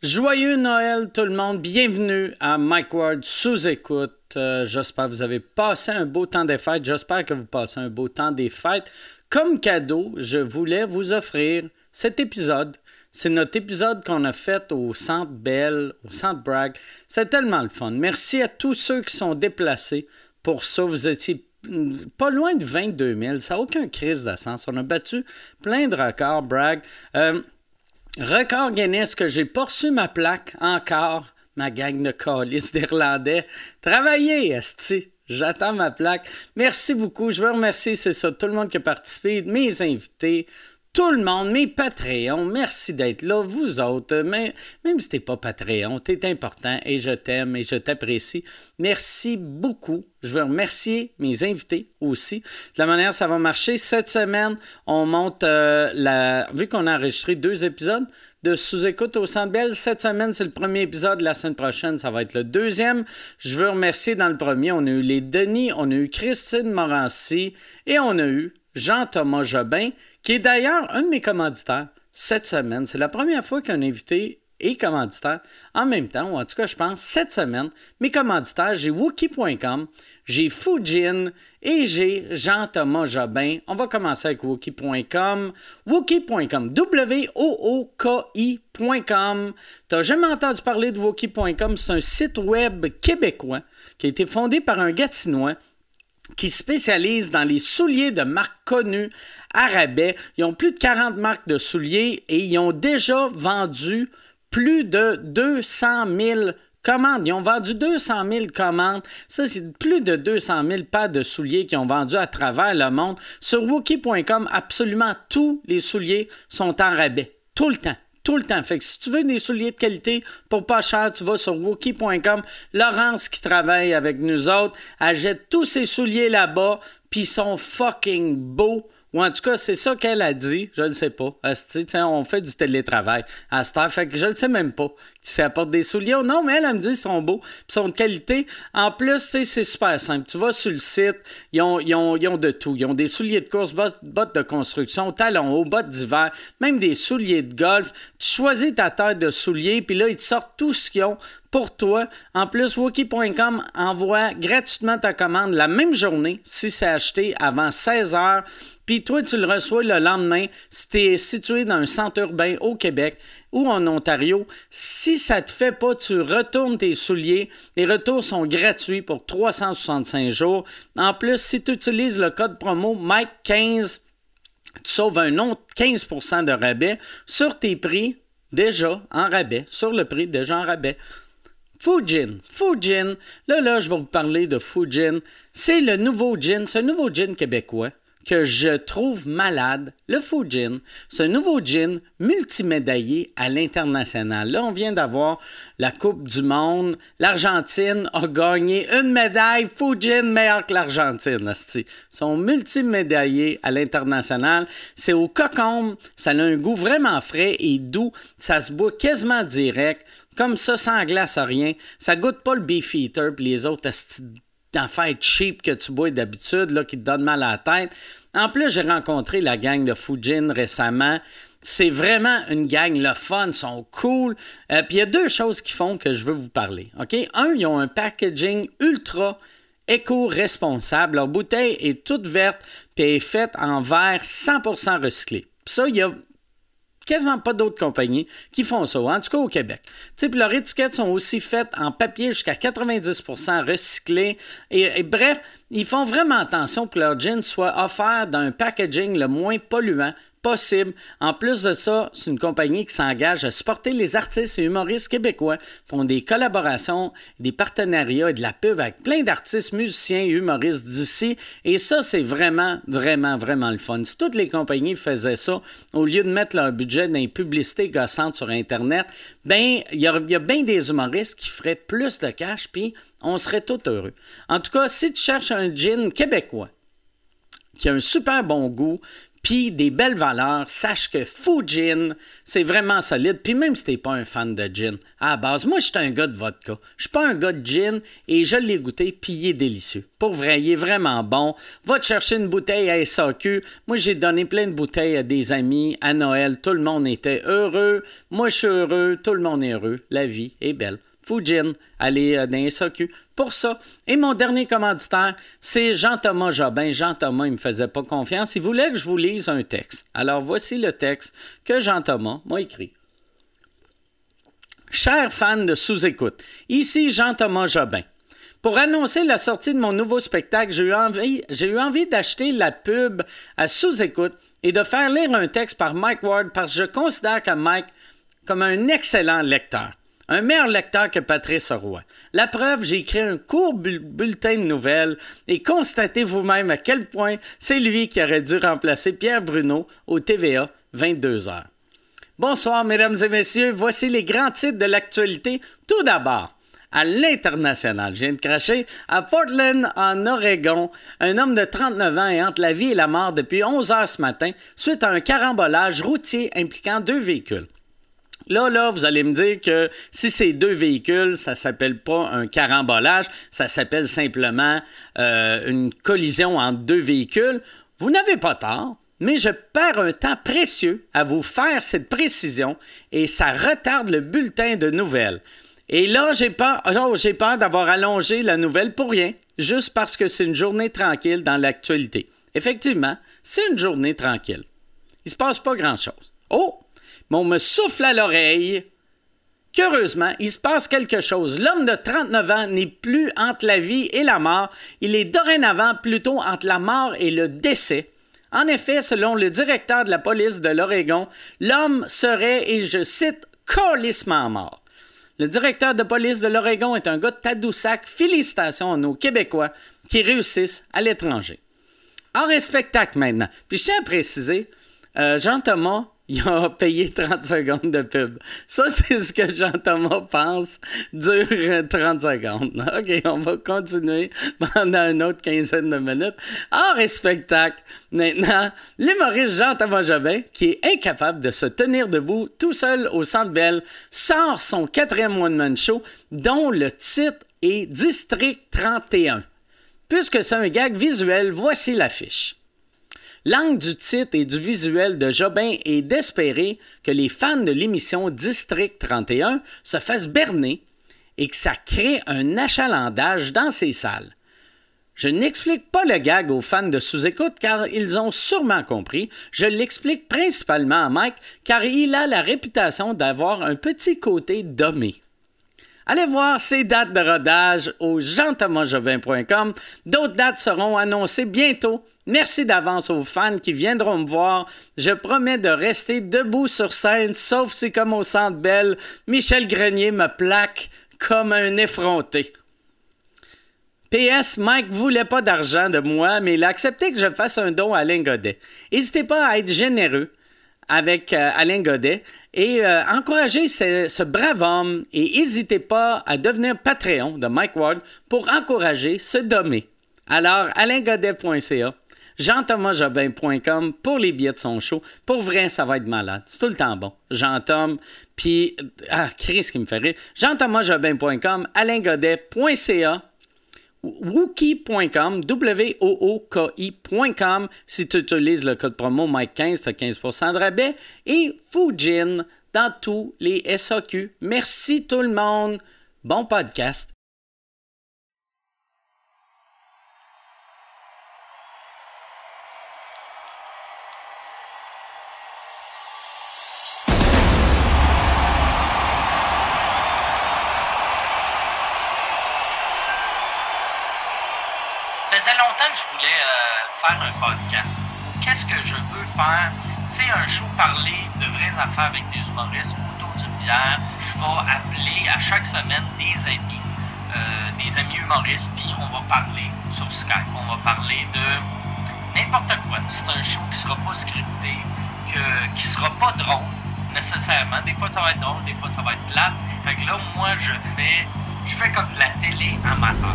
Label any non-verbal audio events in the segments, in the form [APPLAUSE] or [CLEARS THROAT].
Joyeux Noël tout le monde, bienvenue à Mike Ward sous écoute. Euh, j'espère que vous avez passé un beau temps des fêtes, j'espère que vous passez un beau temps des fêtes. Comme cadeau, je voulais vous offrir cet épisode. C'est notre épisode qu'on a fait au Centre Bell, au Centre Bragg. C'est tellement le fun. Merci à tous ceux qui sont déplacés pour ça. Vous étiez pas loin de 22 000. Ça n'a aucun crise d'ascens. On a battu plein de records, Bragg. Euh, Record Guinness que j'ai poursu ma plaque encore, ma gang de colis d'Irlandais. Travaillez, Esti. J'attends ma plaque. Merci beaucoup. Je veux remercier, c'est ça, tout le monde qui a participé, mes invités, tout le monde, mes Patreons, merci d'être là, vous autres, mais même si t'es pas Patreon, t'es important et je t'aime et je t'apprécie. Merci beaucoup. Je veux remercier mes invités aussi. De la manière ça va marcher, cette semaine, on monte euh, la... Vu qu'on a enregistré deux épisodes de sous-écoute au Centre Bell, cette semaine, c'est le premier épisode. La semaine prochaine, ça va être le deuxième. Je veux remercier dans le premier, on a eu les Denis, on a eu Christine Morancy et on a eu Jean-Thomas Jobin qui est d'ailleurs un de mes commanditaires cette semaine. C'est la première fois qu'un invité est commanditaire en même temps, ou en tout cas, je pense, cette semaine. Mes commanditaires, j'ai Wookie.com, j'ai Fujin et j'ai Jean-Thomas Jobin. On va commencer avec Wookie.com. Wookie.com, W-O-O-K-I.com. T'as jamais entendu parler de Wookie.com? C'est un site web québécois qui a été fondé par un Gatinois qui spécialise dans les souliers de marques connues à Ils ont plus de 40 marques de souliers et ils ont déjà vendu plus de 200 000 commandes. Ils ont vendu 200 000 commandes. Ça, c'est plus de 200 000 paires de souliers qu'ils ont vendus à travers le monde. Sur Wookie.com, absolument tous les souliers sont en rabais. Tout le temps tout le temps. Fait que si tu veux des souliers de qualité pour pas cher, tu vas sur Wookie.com. Laurence qui travaille avec nous autres, elle jette tous ses souliers là-bas, puis ils sont fucking beaux. Ou en tout cas, c'est ça qu'elle a dit. Je ne sais pas. on fait du télétravail à cette heure. Fait que je ne sais même pas si ça apporte des souliers ou non, mais elle, elle me dit qu'ils sont beaux, puis sont de qualité. En plus, c'est super simple. Tu vas sur le site, ils ont, ils, ont, ils ont, de tout. Ils ont des souliers de course, bottes, de construction, talons hauts, bottes d'hiver, même des souliers de golf. Tu choisis ta taille de souliers, puis là, ils te sortent tout ce qu'ils ont pour toi. En plus, Wookie.com envoie gratuitement ta commande la même journée si c'est acheté avant 16 heures. Puis toi, tu le reçois le lendemain si tu es situé dans un centre urbain au Québec ou en Ontario. Si ça te fait pas, tu retournes tes souliers. Les retours sont gratuits pour 365 jours. En plus, si tu utilises le code promo Mike15, tu sauves un autre 15% de rabais sur tes prix déjà en rabais, sur le prix déjà en rabais. Fujin, Fujin, là, là, je vais vous parler de Fujin. C'est le nouveau gin, un nouveau gin québécois que je trouve malade, le Fujin, ce nouveau gin multimédaillé à l'international. Là, on vient d'avoir la Coupe du Monde. L'Argentine a gagné une médaille. Fujin meilleur que l'Argentine. Ils sont multimédaillés à l'international. C'est au cocombe. Ça a un goût vraiment frais et doux. Ça se boit quasiment direct. Comme ça, sans glace, rien. Ça goûte pas le beef eater et les autres d'affaires cheap que tu bois d'habitude, là, qui te donnent mal à la tête. En plus, j'ai rencontré la gang de Fujin récemment. C'est vraiment une gang, le fun, sont cool. Euh, puis il y a deux choses qui font que je veux vous parler. OK? Un, ils ont un packaging ultra éco-responsable. Leur bouteille est toute verte puis est faite en verre 100% recyclé. ça, il y a quasiment pas d'autres compagnies qui font ça, en tout cas au Québec. Puis leurs étiquettes sont aussi faites en papier jusqu'à 90% recyclé. Et, bref, ils font vraiment attention pour que leur jeans soit offert dans un packaging le moins polluant possible. En plus de ça, c'est une compagnie qui s'engage à supporter les artistes et humoristes québécois, font des collaborations, des partenariats et de la pub avec plein d'artistes, musiciens et humoristes d'ici. Et ça, c'est vraiment, vraiment, vraiment le fun. Si toutes les compagnies faisaient ça, au lieu de mettre leur budget dans les publicités gossantes sur Internet, ben, il y a, bien des humoristes qui feraient plus de cash, puis on serait tout heureux. En tout cas, si tu cherches un gin québécois, qui a un super bon goût, puis des belles valeurs, sache que Fujin, c'est vraiment solide. Puis même si t'es pas un fan de gin, à la base, moi, je suis un gars de vodka. Je suis pas un gars de gin et je l'ai goûté, puis il est délicieux. Pour vrai, il est vraiment bon. Va te chercher une bouteille à SAQ. Moi, j'ai donné plein de bouteilles à des amis à Noël. Tout le monde était heureux. Moi, je suis heureux. Tout le monde est heureux. La vie est belle. Fujin, allez euh, dans SAQ pour ça. Et mon dernier commanditaire, c'est Jean-Thomas Jobin. Jean-Thomas, il ne me faisait pas confiance. Il voulait que je vous lise un texte. Alors voici le texte que Jean-Thomas m'a écrit. Chers fans de sous-écoute, ici Jean-Thomas Jobin. Pour annoncer la sortie de mon nouveau spectacle, j'ai eu envie, d'acheter la pub à sous-écoute et de faire lire un texte par Mike Ward parce que je considère que Mike comme un excellent lecteur. Un meilleur lecteur que Patrice Roy. La preuve, j'ai écrit un court bulletin de nouvelles et constatez vous-même à quel point c'est lui qui aurait dû remplacer Pierre Bruno au TVA 22h. Bonsoir, mesdames et messieurs. Voici les grands titres de l'actualité. Tout d'abord, à l'international. Je viens de cracher. À Portland, en Oregon, un homme de 39 ans est entre la vie et la mort depuis 11 heures ce matin suite à un carambolage routier impliquant deux véhicules. Là, là, vous allez me dire que si c'est deux véhicules, ça s'appelle pas un carambolage, ça s'appelle simplement euh, une collision entre deux véhicules. Vous n'avez pas tort, mais je perds un temps précieux à vous faire cette précision et ça retarde le bulletin de nouvelles. Et là, j'ai peur, oh, peur d'avoir allongé la nouvelle pour rien, juste parce que c'est une journée tranquille dans l'actualité. Effectivement, c'est une journée tranquille. Il se passe pas grand-chose. Oh, mais on me souffle à l'oreille qu'heureusement, il se passe quelque chose. L'homme de 39 ans n'est plus entre la vie et la mort, il est dorénavant plutôt entre la mort et le décès. En effet, selon le directeur de la police de l'Oregon, l'homme serait, et je cite, colissement mort. Le directeur de police de l'Oregon est un gars de Tadoussac. Félicitations à nos Québécois qui réussissent à l'étranger. En spectacle maintenant. Puis je tiens à préciser, euh, il a payé 30 secondes de pub. Ça, c'est ce que Jean-Thomas pense dure 30 secondes. OK, on va continuer pendant une autre quinzaine de minutes. Hors spectacle, maintenant, l'humoriste Jean-Thomas Jobin, qui est incapable de se tenir debout tout seul au Centre Bell, sort son quatrième one-man show dont le titre est District 31. Puisque c'est un gag visuel, voici l'affiche. L'angle du titre et du visuel de Jobin est d'espérer que les fans de l'émission District 31 se fassent berner et que ça crée un achalandage dans ces salles. Je n'explique pas le gag aux fans de sous-écoute car ils ont sûrement compris. Je l'explique principalement à Mike car il a la réputation d'avoir un petit côté dommé. Allez voir ces dates de rodage au jean-thomasjovin.com. D'autres dates seront annoncées bientôt. Merci d'avance aux fans qui viendront me voir. Je promets de rester debout sur scène, sauf si, comme au Centre Belle, Michel Grenier me plaque comme un effronté. PS, Mike voulait pas d'argent de moi, mais il a accepté que je fasse un don à Alain Godet. N'hésitez pas à être généreux avec euh, Alain Godet et euh, encouragez ce, brave homme et n'hésitez pas à devenir Patreon de Mike Ward pour encourager ce dommé. Alors, alaingodet.ca, jean-thomasjobin.com pour les billets de son show. Pour vrai, ça va être malade. C'est tout le temps bon. Jean-Tom, puis... Ah, Chris qui me fait rire. jean-thomasjobin.com, alaingodet.ca wookie.com, W-O-O-K-I.com. Si tu utilises le code promo Mike15, tu as 15% de rabais. Et Fujin dans tous les SAQ. Merci tout le monde. Bon podcast. Faire un podcast. Qu'est-ce que je veux faire? C'est un show parler de vraies affaires avec des humoristes autour d'une bière. Je vais appeler à chaque semaine des amis, euh, des amis humoristes, puis on va parler sur Skype. On va parler de n'importe quoi. C'est un show qui sera pas scripté, que, qui sera pas drôle nécessairement. Des fois ça va être drôle, des fois ça va être plate. Fait que là, moi, je fais, je fais comme de la télé amateur.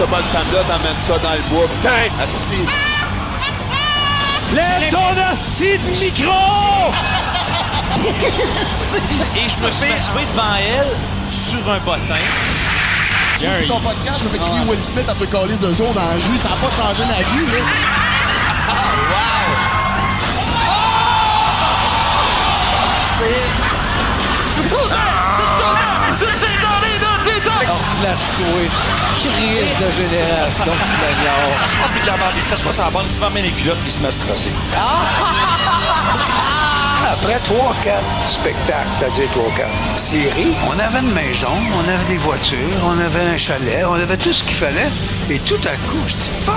Cette bonne femme-là, t'emmènes ça dans le bois. Putain, asti. Lève ton asti de micro! Et je me suis assoupé devant elle sur un bottin. Sur ton podcast, je me fais crier Will Smith après calice de jour dans la rue. Ça n'a pas changé ma vie, là. Place-toi. Crise de génération plaignard. Ah, puis de la merde, ça, je vois ça la bande, il se met les culottes, puis il se met à se crosser. Après trois, quatre spectacles, c'est-à-dire trois, quatre séries, on avait une maison, on avait des voitures, on avait un chalet, on avait tout ce qu'il fallait. Et tout à coup, je dis fuck!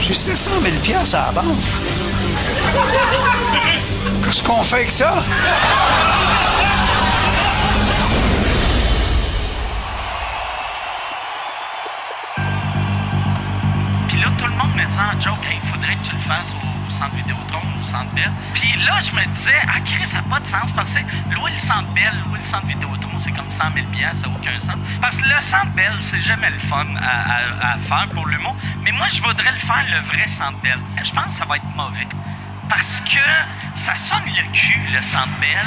J'ai 700 000 piastres à la banque. Qu'est-ce qu'on fait avec ça? Fasses au centre Vidéotron, au centre Bell. Puis là, je me disais, ah, Chris, ça n'a pas de sens parce que louer le centre Bell, louer le centre Vidéotron, c'est comme 100 000 ça n'a aucun sens. Parce que le centre Bell, c'est jamais le fun à, à- à faire pour l'humour. Mais moi, je voudrais le faire le vrai centre Bell. Je pense que ça va être mauvais. Parce que ça sonne le cul, le centre Bell.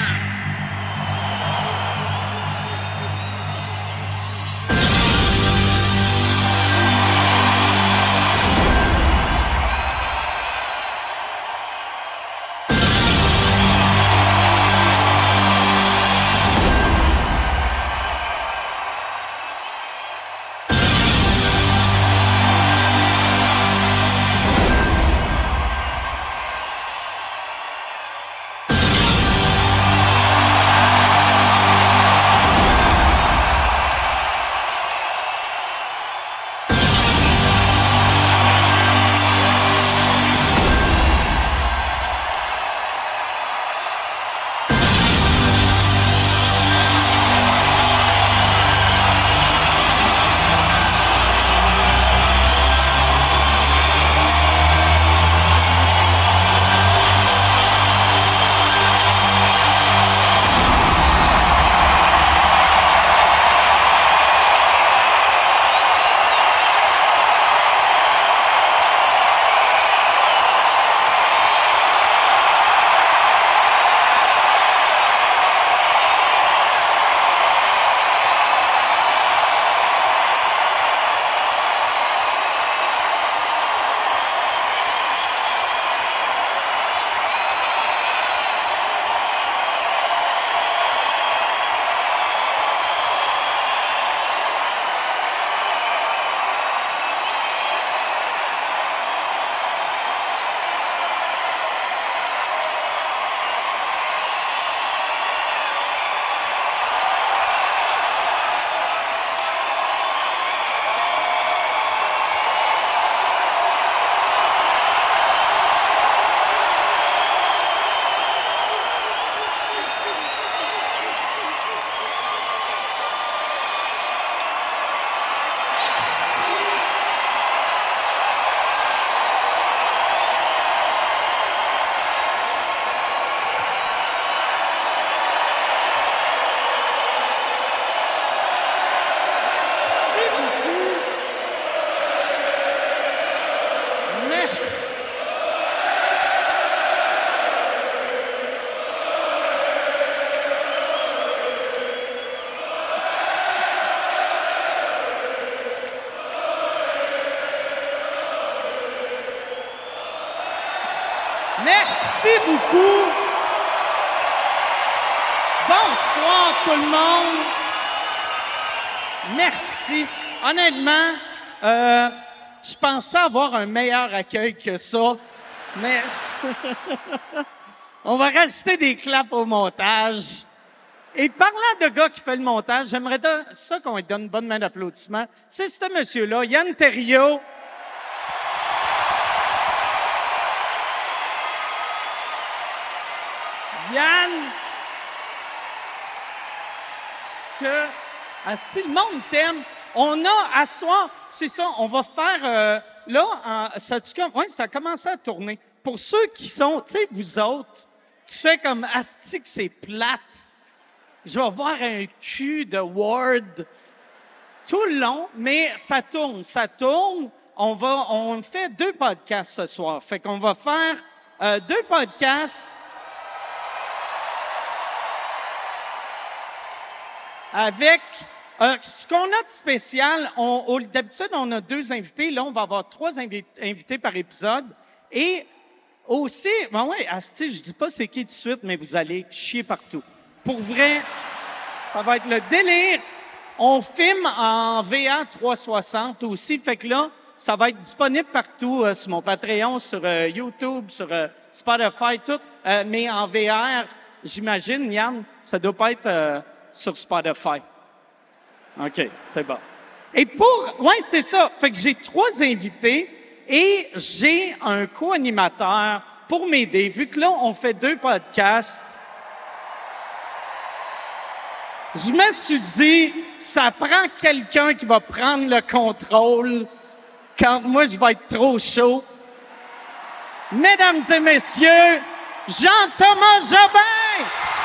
Honnêtement, euh, je pensais avoir un meilleur accueil que ça, mais [LAUGHS] on va rajouter des claps au montage. Et parlant de gars qui fait le montage, j'aimerais ça qu'on lui donne une bonne main d'applaudissement. C'est ce monsieur-là, Yann Terriot. Yann, que ah, si le monde t'aime, on a à soir, c'est ça, on va faire euh, là, ça, ouais, ça a commencé à tourner. Pour ceux qui sont, tu sais, vous autres, tu fais comme Asti que c'est plate. Je vais voir un cul de Ward tout le long, mais ça tourne, ça tourne. On va, on fait deux podcasts ce soir. Fait qu'on va faire euh, deux podcasts avec euh, ce qu'on a de spécial. D'habitude, on a deux invités. Là, on va avoir trois invi- invités par épisode. Et aussi, ben Asti, je dis pas c'est qui tout de suite, mais vous allez chier partout. Pour vrai, ça va être le délire. On filme en VA 360 aussi, fait que là, ça va être disponible partout euh, sur mon Patreon, sur euh, YouTube, sur Spotify, tout. Mais en VR, j'imagine, Yann, ça doit pas être sur Spotify. OK, c'est bon. Et pour. Oui, c'est ça. Fait que j'ai trois invités et j'ai un co-animateur pour m'aider. Vu que là, on fait deux podcasts, je me suis dit, ça prend quelqu'un qui va prendre le contrôle quand moi, je vais être trop chaud. Mesdames et messieurs, Jean-Thomas Jobin!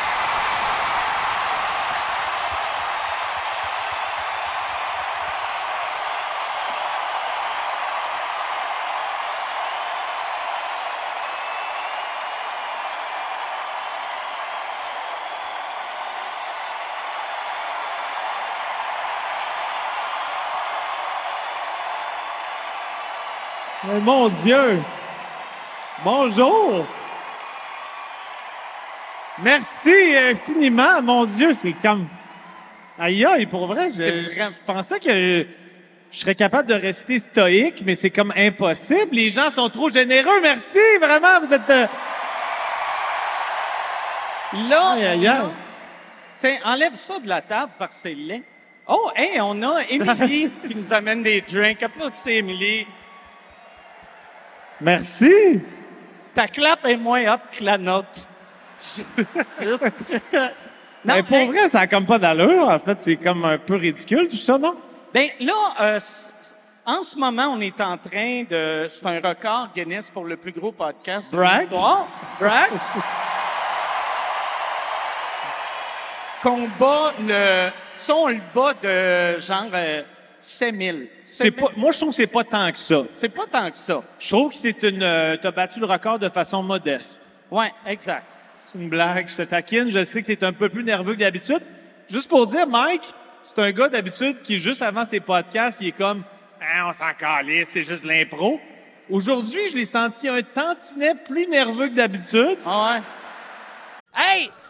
Mon Dieu! Bonjour! Merci infiniment, mon Dieu, c'est comme... Aïe aïe, pour vrai, je, pensais que je serais capable de rester stoïque, mais c'est comme impossible. Les gens sont trop généreux, merci, vraiment, vous êtes... euh, Là, Aïe, aïe, on aïe. a- Tiens, enlève ça de la table parce que c'est laid. Oh, hey, on a Émilie qui nous amène des drinks. Applaudissez, Émilie. Merci! Ta clap est moins hot que la nôtre. [LAUGHS] Juste- mais pour hey, vrai, ça a comme pas d'allure. En fait, c'est comme un peu ridicule, tout ça, non? Ben là, euh, en ce moment, on est en train de. C'est un record Guinness pour le plus gros podcast de l'histoire. Brag? [LAUGHS] Qu'on bat le. Ça, on le bat de genre euh, 7000. C'est pas, moi, je trouve que c'est pas tant que ça. C'est pas tant que ça. Je trouve que c'est une. euh, t'as battu le record de façon modeste. Ouais, exact. C'est une blague, je te taquine. Je sais que tu es un peu plus nerveux que d'habitude. Juste pour dire, Mike, c'est un gars d'habitude qui, juste avant ses podcasts, il est comme Ah, on s'en calisse, c'est juste l'impro. Aujourd'hui, je l'ai senti un tantinet plus nerveux que d'habitude. Ah ouais. Hey,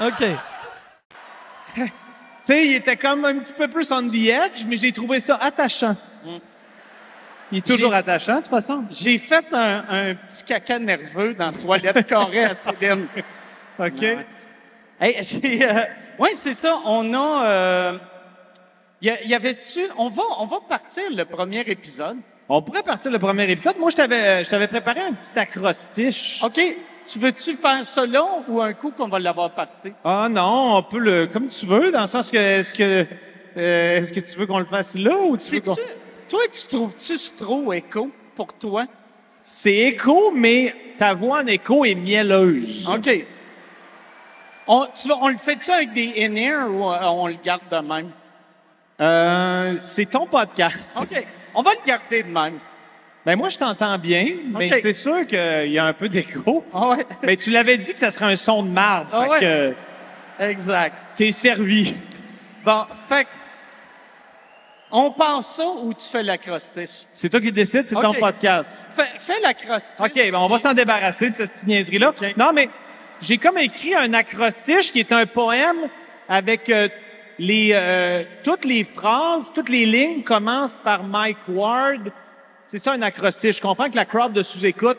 OK. [LAUGHS] Tu sais, il était comme un petit peu plus on the edge, mais j'ai trouvé ça attachant. Il est toujours attachant, de toute façon. J'ai fait un, un petit caca nerveux dans la toilette [LAUGHS] carrée à Céline. OK. Ouais. Hey, euh, ouais, c'est ça. On a. euh, y, avait-tu. On va, on va partir le premier épisode. On pourrait partir le premier épisode. Moi, je t'avais préparé un petit acrostiche. OK. Tu veux-tu faire ça là ou un coup qu'on va l'avoir parti? Ah non, on peut le comme tu veux, dans le sens que est-ce que euh, est-ce que tu veux qu'on le fasse là ou tu veux qu'on- Toi, tu trouves-tu trop écho pour toi? C'est écho, mais ta voix en écho est mielleuse. OK. On, tu vas- on le fait-tu avec des in-ear ou on le garde de même? Euh, c'est ton podcast. OK. On va le garder de même. Ben moi je t'entends bien, mais c'est sûr qu'il y a un peu d'écho. Ah ouais. Mais tu l'avais dit que ça serait un son de marde, Ah fait ouais. que Exact. t'es servi. Bon, fait que, on passe ça ou tu fais l'acrostiche? C'est toi qui décides, c'est ton podcast. Fais, fais l'acrostiche. OK, ben on va s'en débarrasser de cette petite niaiserie-là. Non, mais j'ai comme écrit un acrostiche qui est un poème avec euh, les, euh, toutes les phrases, toutes les lignes commencent par Mike Ward. C'est ça un acrostiche. Je comprends que la crowd de sous-écoute,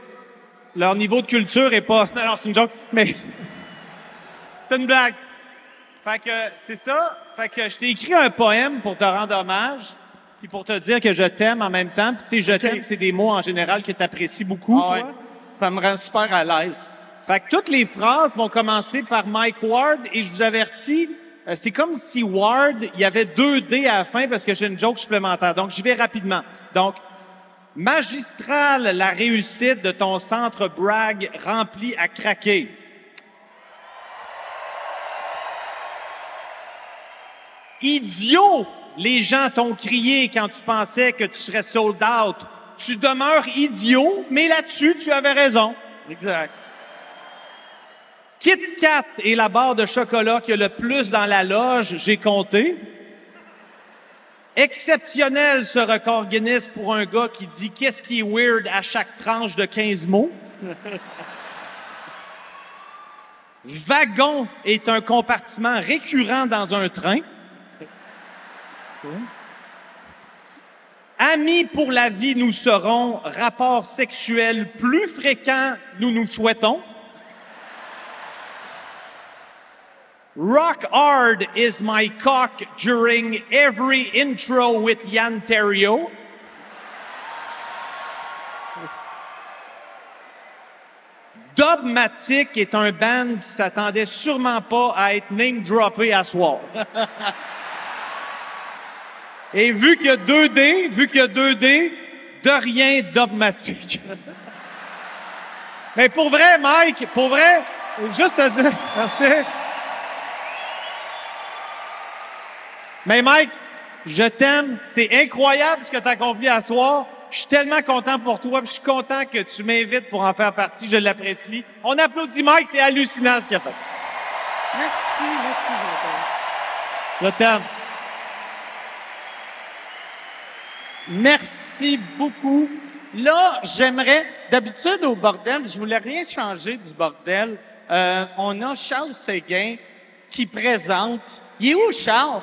leur niveau de culture est pas... Non, non, c'est une joke, mais [LAUGHS] C'est une blague. Fait que c'est ça. Fait que je t'ai écrit un poème pour te rendre hommage, puis pour te dire que je t'aime en même temps. Puis tu sais, je t'aime, c'est des mots en général que tu apprécies beaucoup. Ah ouais. Ça me rend super à l'aise. Fait que toutes les phrases vont commencer par Mike Ward et je vous avertis, euh, c'est comme si Ward, il y avait deux D à la fin parce que j'ai une joke supplémentaire. Donc, je vais rapidement. Donc, magistrale la réussite de ton centre Bragg rempli à craquer. Idiot! Les gens t'ont crié quand tu pensais que tu serais sold out. Tu demeures idiot, mais là-dessus, tu avais raison. Exact. Kit Kat est la barre de chocolat qui a le plus dans la loge, j'ai compté. Exceptionnel ce record Guinness pour un gars qui dit qu'est-ce qui est weird à chaque tranche de 15 mots. [LAUGHS] Wagon est un compartiment récurrent dans un train. Amis pour la vie, nous serons. Rapport sexuel plus fréquent, nous nous souhaitons. Rock hard is my cock during every intro with Yann Terrio. Dogmatic est un band qui s'attendait sûrement pas à être name-droppé à soir. [LAUGHS] Et vu qu'il y a deux D, vu qu'il y a deux D, de rien dogmatique. [LAUGHS] Mais pour vrai, Mike, pour vrai, juste te dire, [LAUGHS] merci. Mais Mike, je t'aime. C'est incroyable ce que tu as accompli à soir. Je suis tellement content pour toi. puis Je suis content que tu m'invites pour en faire partie. Je l'apprécie. On applaudit Mike. C'est hallucinant ce qu'il a fait. Merci, merci. Je t'aime. Merci beaucoup. Là, j'aimerais, d'habitude au bordel, je voulais rien changer du bordel. Euh, on a Charles Séguin qui présente. Il est où, Charles?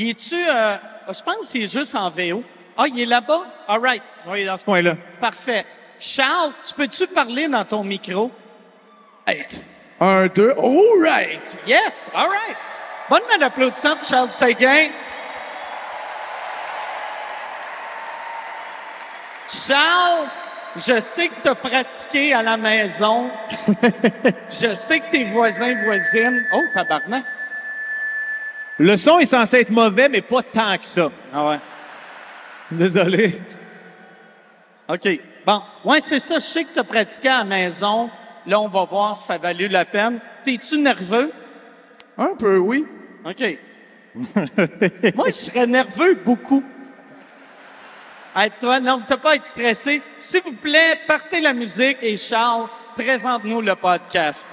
Il est-tu, euh, je pense qu'il est juste en VO. Ah, il est là-bas? All right. Oui, il est dans ce coin-là. Parfait. Charles, tu peux-tu parler dans ton micro? Right. Un, deux, all right. Yes, all right. Bonne main d'applaudissement pour Charles Séguin. Charles, je sais que tu as pratiqué à la maison. [LAUGHS] je sais que tes voisins, voisines. Oh, tabarnak. Le son est censé être mauvais, mais pas tant que ça. Ah ouais. Désolé. OK. Bon, ouais, c'est ça. Je sais que tu as pratiqué à la maison. Là, on va voir si ça a valu la peine. T'es-tu nerveux? Un peu, oui. OK. Moi, je serais nerveux beaucoup. Hey, toi, non, t'as pas à être stressé. S'il vous plaît, partez la musique et Charles, présente-nous le podcast.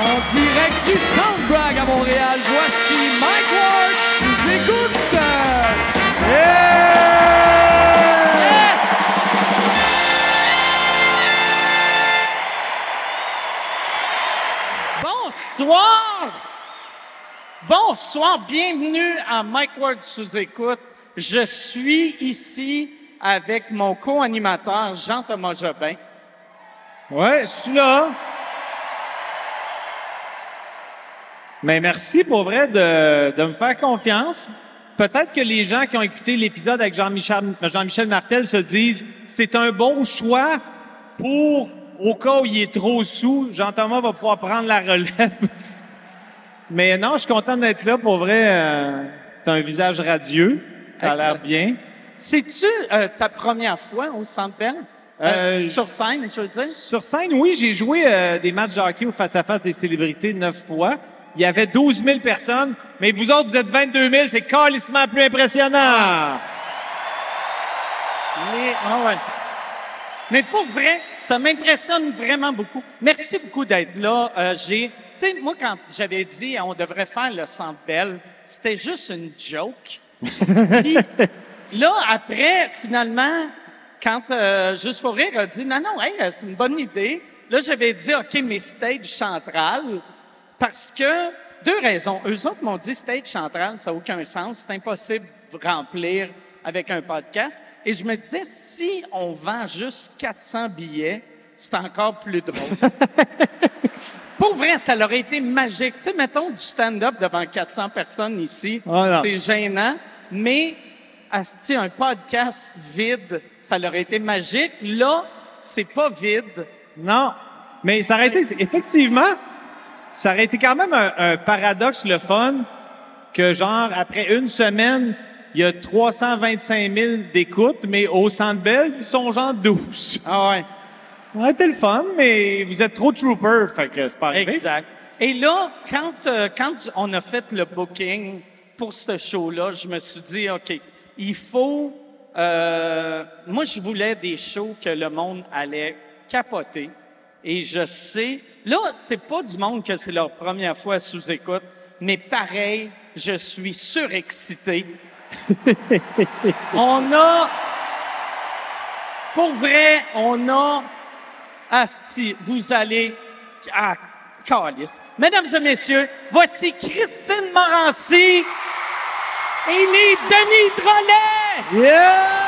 En direct du Soundbrag à Montréal, voici Mike Ward sous écoute. Bonsoir! Bonsoir, bienvenue à Mike Ward sous écoute. Je suis ici avec mon co-animateur Jean-Thomas Jobin. Ouais, je suis là. Mais merci pour vrai de, de me faire confiance. Peut-être que les gens qui ont écouté l'épisode avec Jean-Michel Martel se disent c'est un bon choix pour au cas où il est trop sous, Jean-Thomas va pouvoir prendre la relève. [LAUGHS] Mais non, je suis content d'être là. Pour vrai, euh, t'as un visage radieux. T'as l'air Excellent. bien. C'est-tu euh, ta première fois au Centre Bell? Euh, Euh, sur scène, je veux dire? Sur scène, oui, j'ai joué euh, des matchs de hockey au face-à-face des célébrités neuf fois. Il y avait 12 000 personnes, mais vous autres, vous êtes 22 000, c'est carlissement plus impressionnant. Mais, ah ouais. Mais pour vrai, ça m'impressionne vraiment beaucoup. Merci beaucoup d'être là. Euh, j'ai, tu sais, moi, quand j'avais dit on devrait faire le Centre Bell, c'était juste une joke. [LAUGHS] Puis là, après, finalement, quand euh, Juste pour rire a dit non, non, hey, c'est une bonne idée, là, j'avais dit OK, mais stage central, parce que deux raisons. Eux autres m'ont dit stage central, ça n'a aucun sens, c'est impossible de remplir avec un podcast. Et je me disais, si on vend juste 400 billets, c'est encore plus drôle. [LAUGHS] Pour vrai, ça aurait été magique. Tu sais, mettons du stand-up devant 400 personnes ici. C'est gênant. Mais, asti, un podcast vide, ça aurait été magique. Là, c'est pas vide. Non, mais ça aurait été, effectivement, ça aurait été quand même un, un paradoxe le fun que, genre, après une semaine, il y a 325 000 d'écoutes, mais au Centre Bell, ils sont genre 12. Ah ouais. Aurait été le fun, mais vous êtes trop trooper, fait que c'est pas arrivé. Exact. Et là, quand, euh, quand on a fait le booking pour ce show-là, je me suis dit, OK, il faut... euh, moi, je voulais des shows que le monde allait capoter. Et je sais... Là, c'est pas du monde que c'est leur première fois sous-écoute, mais pareil, je suis surexcité. [LAUGHS] on a... Pour vrai, on a... Asti, vous allez... Ah, calice. Mesdames et messieurs, voici Christine Morancy et les Denis Drolet!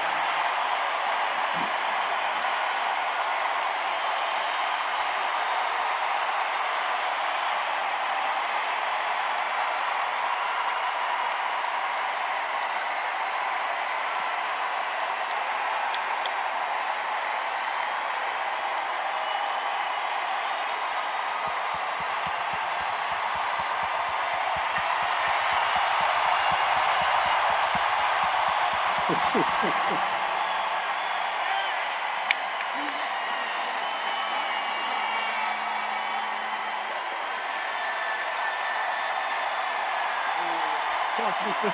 Ah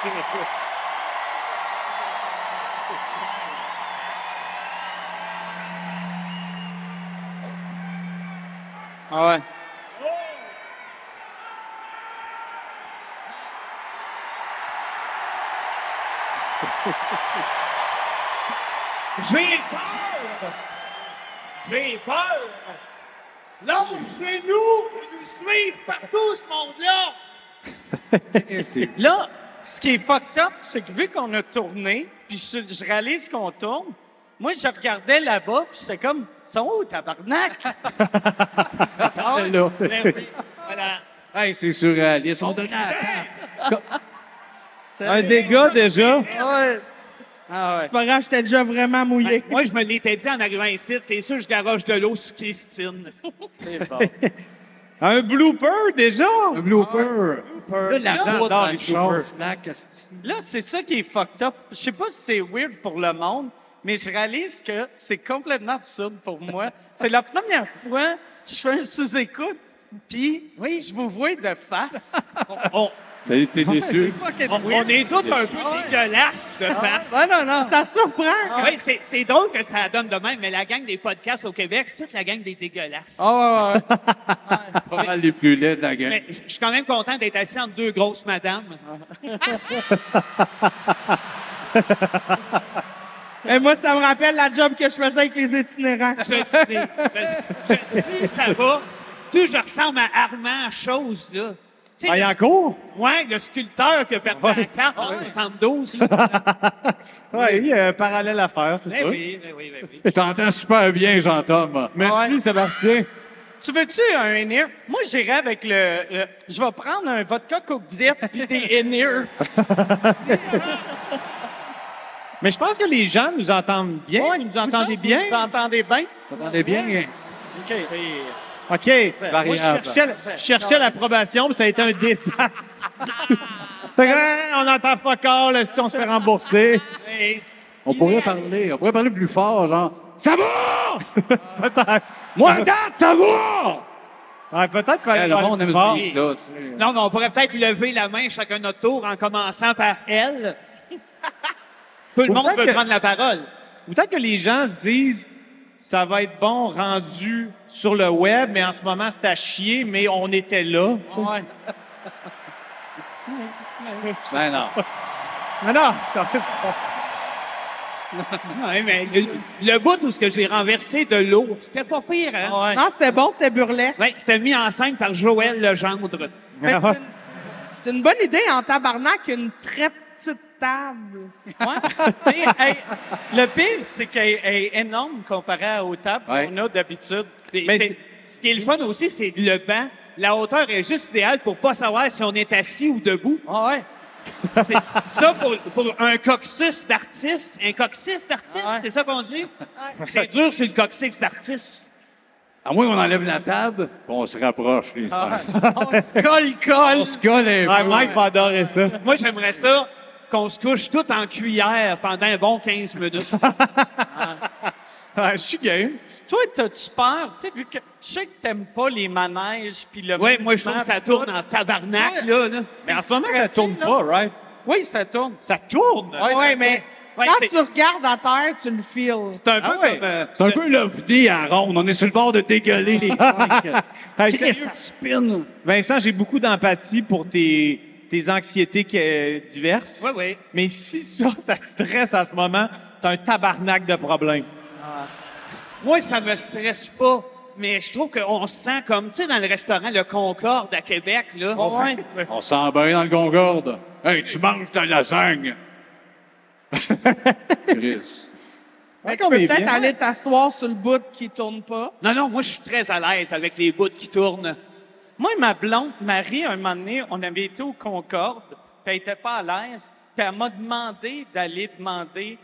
ouais. J'ai peur! J'ai peur! Là, chez nous, ils nous suivent partout, ce monde-là! [LAUGHS] Là, qui est fucked up, c'est que vu qu'on a tourné, puis je, je réalise qu'on tourne, moi, je regardais là-bas, puis j'étais comme, « sont où, tabarnak? [LAUGHS] » Ah? Ben oui, voilà. Hey, c'est surréaliste. On donne Un dégât déjà. Ouais. Ah ouais. C'est pas grave, j'étais déjà vraiment mouillé. Ben, moi, je me l'étais dit en arrivant ici, c'est sûr, je garoche de l'eau sur Christine. C'est bon. [LAUGHS] Un blooper déjà? un blooper. Là, la Là, dans dans le snack, asti. Là, c'est ça qui est fucked up. Je sais pas si c'est weird pour le monde, mais je réalise que c'est complètement absurde pour moi. [LAUGHS] C'est la première fois que je fais un sous-écoute, puis oui, je vous vois de face. [LAUGHS] On, T'es t'es déçu? Fucking on- est tous un Déçu. peu dégueulasses de face. Ah, non, non. Ça surprend. Oui, c'est, c'est drôle que ça donne de même, mais la gang des podcasts au Québec, c'est toute la gang des dégueulasses. Ah, ouais, ouais. Pas mal les plus laids de la gang. Mais je suis quand même content d'être assis entre deux grosses madames. [LAUGHS] Et moi, ça me rappelle la job que je faisais avec les itinérants. Je sais. Je- plus ça va, plus je ressemble à Armand Chose, là. Ah, il y a le- encore? Ouais, le sculpteur qui a perdu la carte en 72. là. Oui, il y a un parallèle à faire, c'est Ben ça. oui, ben oui, ben oui. Je t'entends super bien, Jean-Tom. Merci, Sébastien. Tu veux-tu un in Moi, j'irais avec le, le- Je vais prendre un vodka Coke Diet puis des in [LAUGHS] Mais je pense que les gens nous entendent bien. Ouais, vous nous vous entendez bien? Vous entendez bien? Bien? OK. Moi, je cherchais, je cherchais l'approbation, puis ça a été un désastre. [LAUGHS] Fait que, hein, on entend pas encore là, si on se fait rembourser. On pourrait parler, on pourrait parler plus fort, genre Ça va! [LAUGHS] Peut-être. Moi, date, ça va! Ouais, peut-être Eh, le monde aime fort. ce beat-là, tu sais. Non, mais on pourrait peut-être lever la main chacun notre tour en commençant par elle. [LAUGHS] Tout le Ou monde peut-être peut que- prendre la parole. Ou peut-être que les gens se disent ça va être bon rendu sur le web, mais en ce moment, c'est à chier, mais on était là. Ouais. [LAUGHS] Ben non. Mais non, ça va pas. Ouais, mais le, le bout où ce que j'ai renversé de l'eau, c'était pas pire, hein? Non, c'était bon, c'était burlesque. Ouais, c'était mis en scène par Joël Legendre. C'est une- c'est une, bonne idée en tabarnak, une très petite table. Mais, [LAUGHS] hey, le pire, c'est qu'elle est énorme comparée aux tables Ouais. qu'on a d'habitude. Ce qui est le fun aussi, c'est le banc. La hauteur est juste idéale pour pas savoir si on est assis ou debout. Ah ouais. C'est ça pour, pour un coccyx d'artiste. Un coccyx d'artiste, c'est ça qu'on dit? C'est dur sur le coccyx d'artiste. À moins qu'on enlève la table, puis on se rapproche, les Ah. On se colle, colle. On se colle un peu. Mike va adorer ça. Moi, j'aimerais ça qu'on se couche tout en cuillère pendant un bon 15 minutes. Ouais, [LAUGHS] je suis game. Toi, t'as-tu peur? Tu sais, vu que je sais que t'aimes pas les manèges puis le Oui, moi, je trouve que ça tourne en tabarnak, là. là. Mais en ce moment, ça tourne là? pas, right? Oui, ça tourne. Ça tourne! Oui, mais Ouais, quand tu regardes à terre, tu le feels. C'est un peu Ah ouais. comme... euh, C'est un peu l'OVNI à ronde. On est sur le bord de dégueuler les [LAUGHS] cinq. Hey, ça spin. Vincent, j'ai beaucoup d'empathie pour tes, tes anxiétés qui- euh, diverses. Oui, oui. Mais si ça, [LAUGHS] ça te stresse en ce moment, t'as un tabarnak de problèmes. Moi, ça me stresse pas. Mais je trouve qu'on se sent comme, tu sais, dans le restaurant Le Concorde à Québec, là. Ouais. On se sent bien dans le Concorde. Hey, tu manges ta lasagne. [LAUGHS] Chris. Mais Ouais, tu qu'on peux est peut-être aller t'asseoir sur le bout qui tourne pas. Non, non, moi, je suis très à l'aise avec les bouts qui tournent. Moi, ma blonde, Marie, un moment donné, on avait été au Concorde, puis elle n'était pas à l'aise, puis elle m'a demandé d'aller demander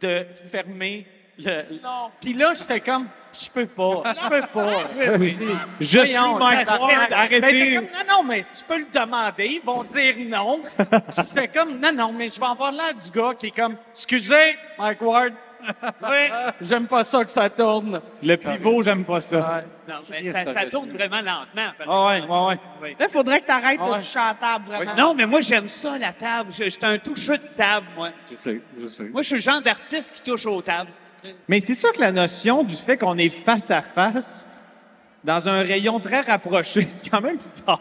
de fermer le... Non. Puis là, j'étais comme, je peux pas, je peux pas. [LAUGHS] Je suis Voyons, Mike ça- Ward. Ben, t'es Arrêtez. comme, non, non, mais tu peux le demander, ils vont dire non. [LAUGHS] je fais comme, non, non, mais je vais avoir l'air du gars qui est comme, excusez, Mike Ward, oui, j'aime pas ça que ça tourne. Le pivot, j'aime pas ça. Non, mais ça, ça tourne vraiment lentement. par Ah ouais, exemple. ouais, ouais. Là, il faudrait que tu arrêtes Ouais. de toucher à la table, vraiment. Non, mais moi, j'aime ça, la table. Je- J'étais un toucheux de table, moi. Je sais, je sais. Moi, je suis le genre d'artiste qui touche aux tables. Mais c'est sûr que la notion du fait qu'on est face à face, dans un rayon très rapproché, [LAUGHS] c'est quand même bizarre.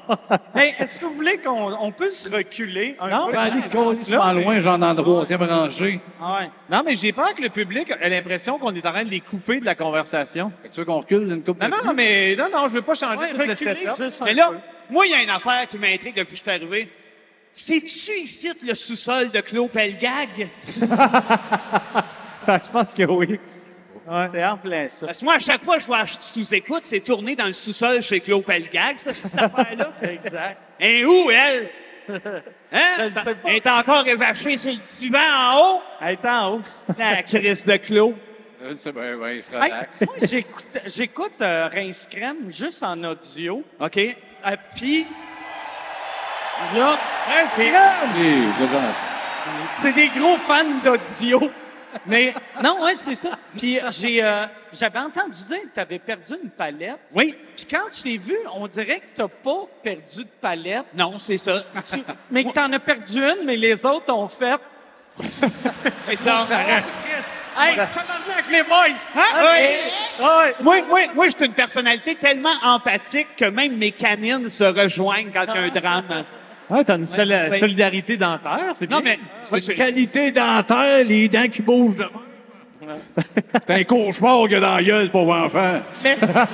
Hey, est-ce que vous voulez qu'on on peut se reculer un Non, peu? Ben, allez, complètement loin, genre dans la troisième rangée. Ah ouais. Non, mais j'ai peur que le public ait l'impression qu'on est en train de les couper de la conversation. Tu veux qu'on recule d'une coupe Non, de non, non, mais non, non, je veux pas changer Ouais, tout le setup. Mais là, peu. moi, il y a une affaire qui m'intrigue depuis que je suis arrivé. C'est-tu ici le sous-sol de Claude Pelgag? [LAUGHS] [LAUGHS] je pense que oui. C'est en plein ça. Parce que moi, à chaque fois que je vois sous-écoute, c'est tourné dans le sous-sol chez Claude Pelgag, ça, cette affaire-là. [LAUGHS] Exact. Et où, elle? [LAUGHS] Hein? Pas. Elle est encore évachée sur le divan en haut? Elle est en haut. La crise de Claude. Sais bien, il se Hey, relaxe. moi, j'écoute, j'écoute euh, Rince Crème juste en audio. OK? Euh, Puis, là, Rince Crème, c'est des gros fans d'audio. Mais non, ouais, c'est ça. Puis j'ai, euh, j'avais entendu dire que tu avais perdu une palette. Oui? Puis quand je l'ai vu, on dirait que tu pas perdu de palette, Non, c'est ça. Tu- mais que tu en as perdu une, mais les autres ont fait. Mais ça, Hey, avec les boys! Hein? Oui. Ouais. Moi, moi, moi, je suis une personnalité tellement empathique que même mes canines se rejoignent quand il y a un drame. Ouais, t'as une Ouais. solidarité dentaire, c'est bien. Non, mais C'est une qualité dentaire, les dents qui bougent de. C'est un cauchemar qu'il y a dans la gueule, pauvre enfant. Mais c'est vrai?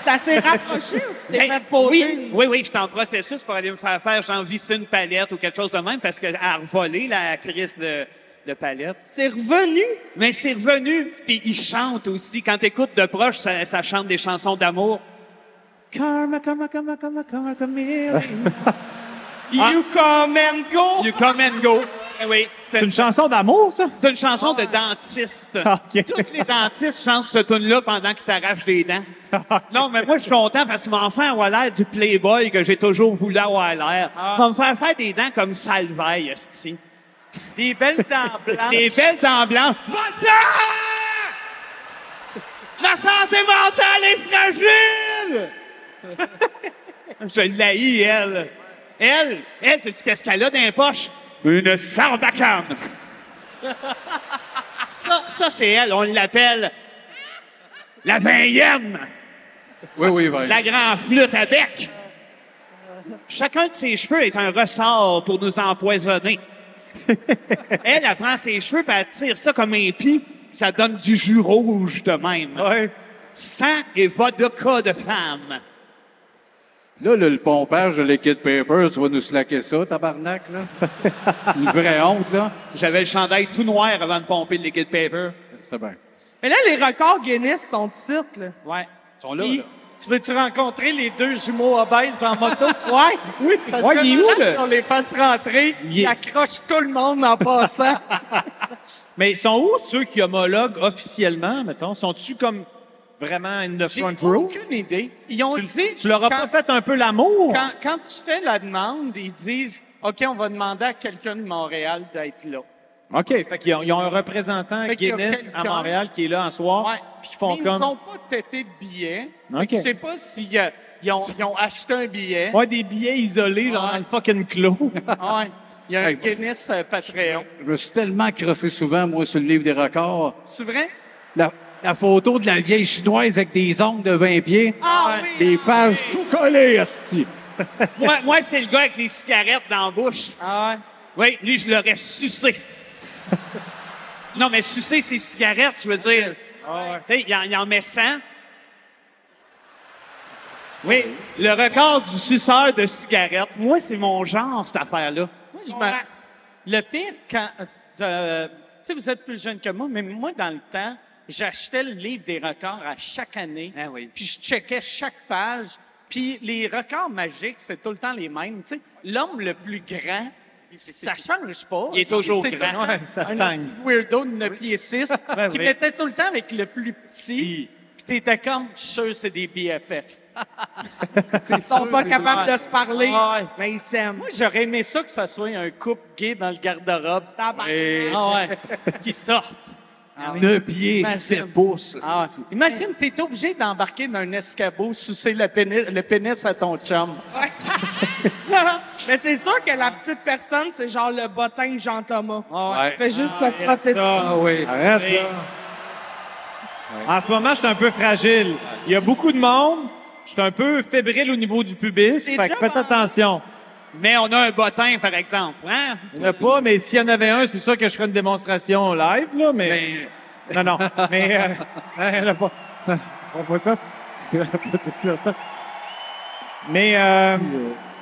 Ça s'est rapproché ou tu t'es Hey, fait poser? oui, oui, oui, je suis en processus pour aller me faire faire, genre, visser une palette ou quelque chose de même parce qu'elle a revolé la crise de, de palette. C'est revenu? Mais c'est revenu, puis il chante aussi. Quand t'écoutes de proche, ça, ça chante des chansons d'amour. Karma, karma, karma, karma, karma, karma. [LAUGHS] You come and go! You come and go. Eh oui, C'est une chanson d'amour, ça? C'est une chanson de dentiste. [LAUGHS] Ah. Tous les dentistes chantent ce tune-là pendant qu'ils t'arrachent des dents. [LAUGHS] non, mais moi, je suis content parce que mon enfant a l'air du playboy que j'ai toujours voulu avoir l'air. Il va me faire faire des dents comme Salvaille, esti. Des belles dents blanches. Des belles dents blanches. Va-t'en! La santé mentale est fragile! [LAUGHS] je l'haïs, elle. Elle, elle, c'est qu'est-ce qu'elle a dans les poches? Une sarbacane. [LAUGHS] ça, ça c'est elle. On l'appelle la vingtième. Oui, oui, oui. La grande flûte à bec. Chacun de ses cheveux est un ressort pour nous empoisonner. [LAUGHS] elle, elle prend ses cheveux puis elle tire ça comme un pis. Ça donne du jus rouge de même. Ouais. Sang et vodka de femme. Là, le, le pompage de liquid paper, tu vas nous slacker ça, tabarnak, là? [LAUGHS] Une vraie honte, là. J'avais le chandail tout noir avant de pomper le liquid paper. C'est bien. Mais là, les records Guinness sont ici, là. Ouais. Ils sont là, Puis, là. Tu veux-tu rencontrer les deux jumeaux obèses en moto? [LAUGHS] Ouais. Oui, ça Ouais, il est où, le- qu'on les fasse rentrer, Il est- ils accrochent tout le monde en passant. [LAUGHS] Mais ils sont où ceux qui homologuent officiellement, mettons? Sont-tu comme vraiment in the J'ai front row? aucune idée. Ils ont Tu, dit... tu leur as quand- pas fait un peu l'amour? Quand, quand tu fais la demande, ils disent OK, on va demander à quelqu'un de Montréal d'être là. OK, fait qu'ils ont, ils ont un représentant Fait y a Guinness à Montréal qui est là en soir, Ouais. puis ils font Mais comme... Ils n'ont pas têté de billets. Je sais pas s'ils euh, ils ont, ils ont acheté un billet. Ouais, des billets isolés, genre Ouais. dans le fucking clos. [LAUGHS] Ouais. Il y a un Hey, Guinness euh, Patreon. Je me suis tellement crossé souvent, moi, sur le livre des records. C'est vrai? La, la photo de la vieille chinoise avec des ongles de 20 pieds. Ah oui! Les pages tout collées, asti. [LAUGHS] moi, moi c'est le gars avec les cigarettes dans la bouche. Ah ouais? Oui, lui, je l'aurais sucé. [LAUGHS] non, mais sucer ses cigarettes, je veux dire. Tu sais, il en, il en met 100. Oui, le record du suceur de cigarettes. Moi, c'est mon genre, cette affaire-là. Moi, je me- Le pire, quand. euh, tu sais, vous êtes plus jeune que moi, mais moi, dans le temps, j'achetais le livre des records à chaque année. Ah oui. Puis je checkais chaque page. Puis les records magiques, c'est tout le temps les mêmes. Tu sais, l'homme le plus grand, ça change pas. Il est toujours C'est grand. Ouais, [LAUGHS] ça un weirdo de 9 pieds 6 [LAUGHS] Ben qui oui. mettait tout le temps avec le plus petit. Puis t'étais comme, je suis sûr, c'est des BFF. [LAUGHS] Ils sont pas capables de se parler, Ouais. mais ils s'aiment. Moi, j'aurais aimé ça que ça soit un couple gay dans le garde-robe. Tabarnak. Ah ouais. Qui sortent. Ah oui. 9 pieds, Imagine. 7 pouces. Ah ouais. Imagine, t'es obligé d'embarquer dans un escabeau, sucer le pénis, le pénis à ton chum. [LAUGHS] Mais c'est sûr que la petite personne, c'est genre le bottin de Jean-Thomas. Ah Il fait juste se frotter. Ah oui. Arrête, là. En ce moment, je suis un peu fragile. Il y a beaucoup de monde. Je suis un peu fébrile au niveau du pubis. Fait que faites attention. Mais on a un bottin, par exemple. Hein? Il n'y en a pas, mais s'il y en avait un, c'est sûr que je ferais une démonstration live, là, mais... Non, non, mais... Euh, il y en a pas... [LAUGHS] On pas ça. [LAUGHS] c'est ça, ça. Mais, euh,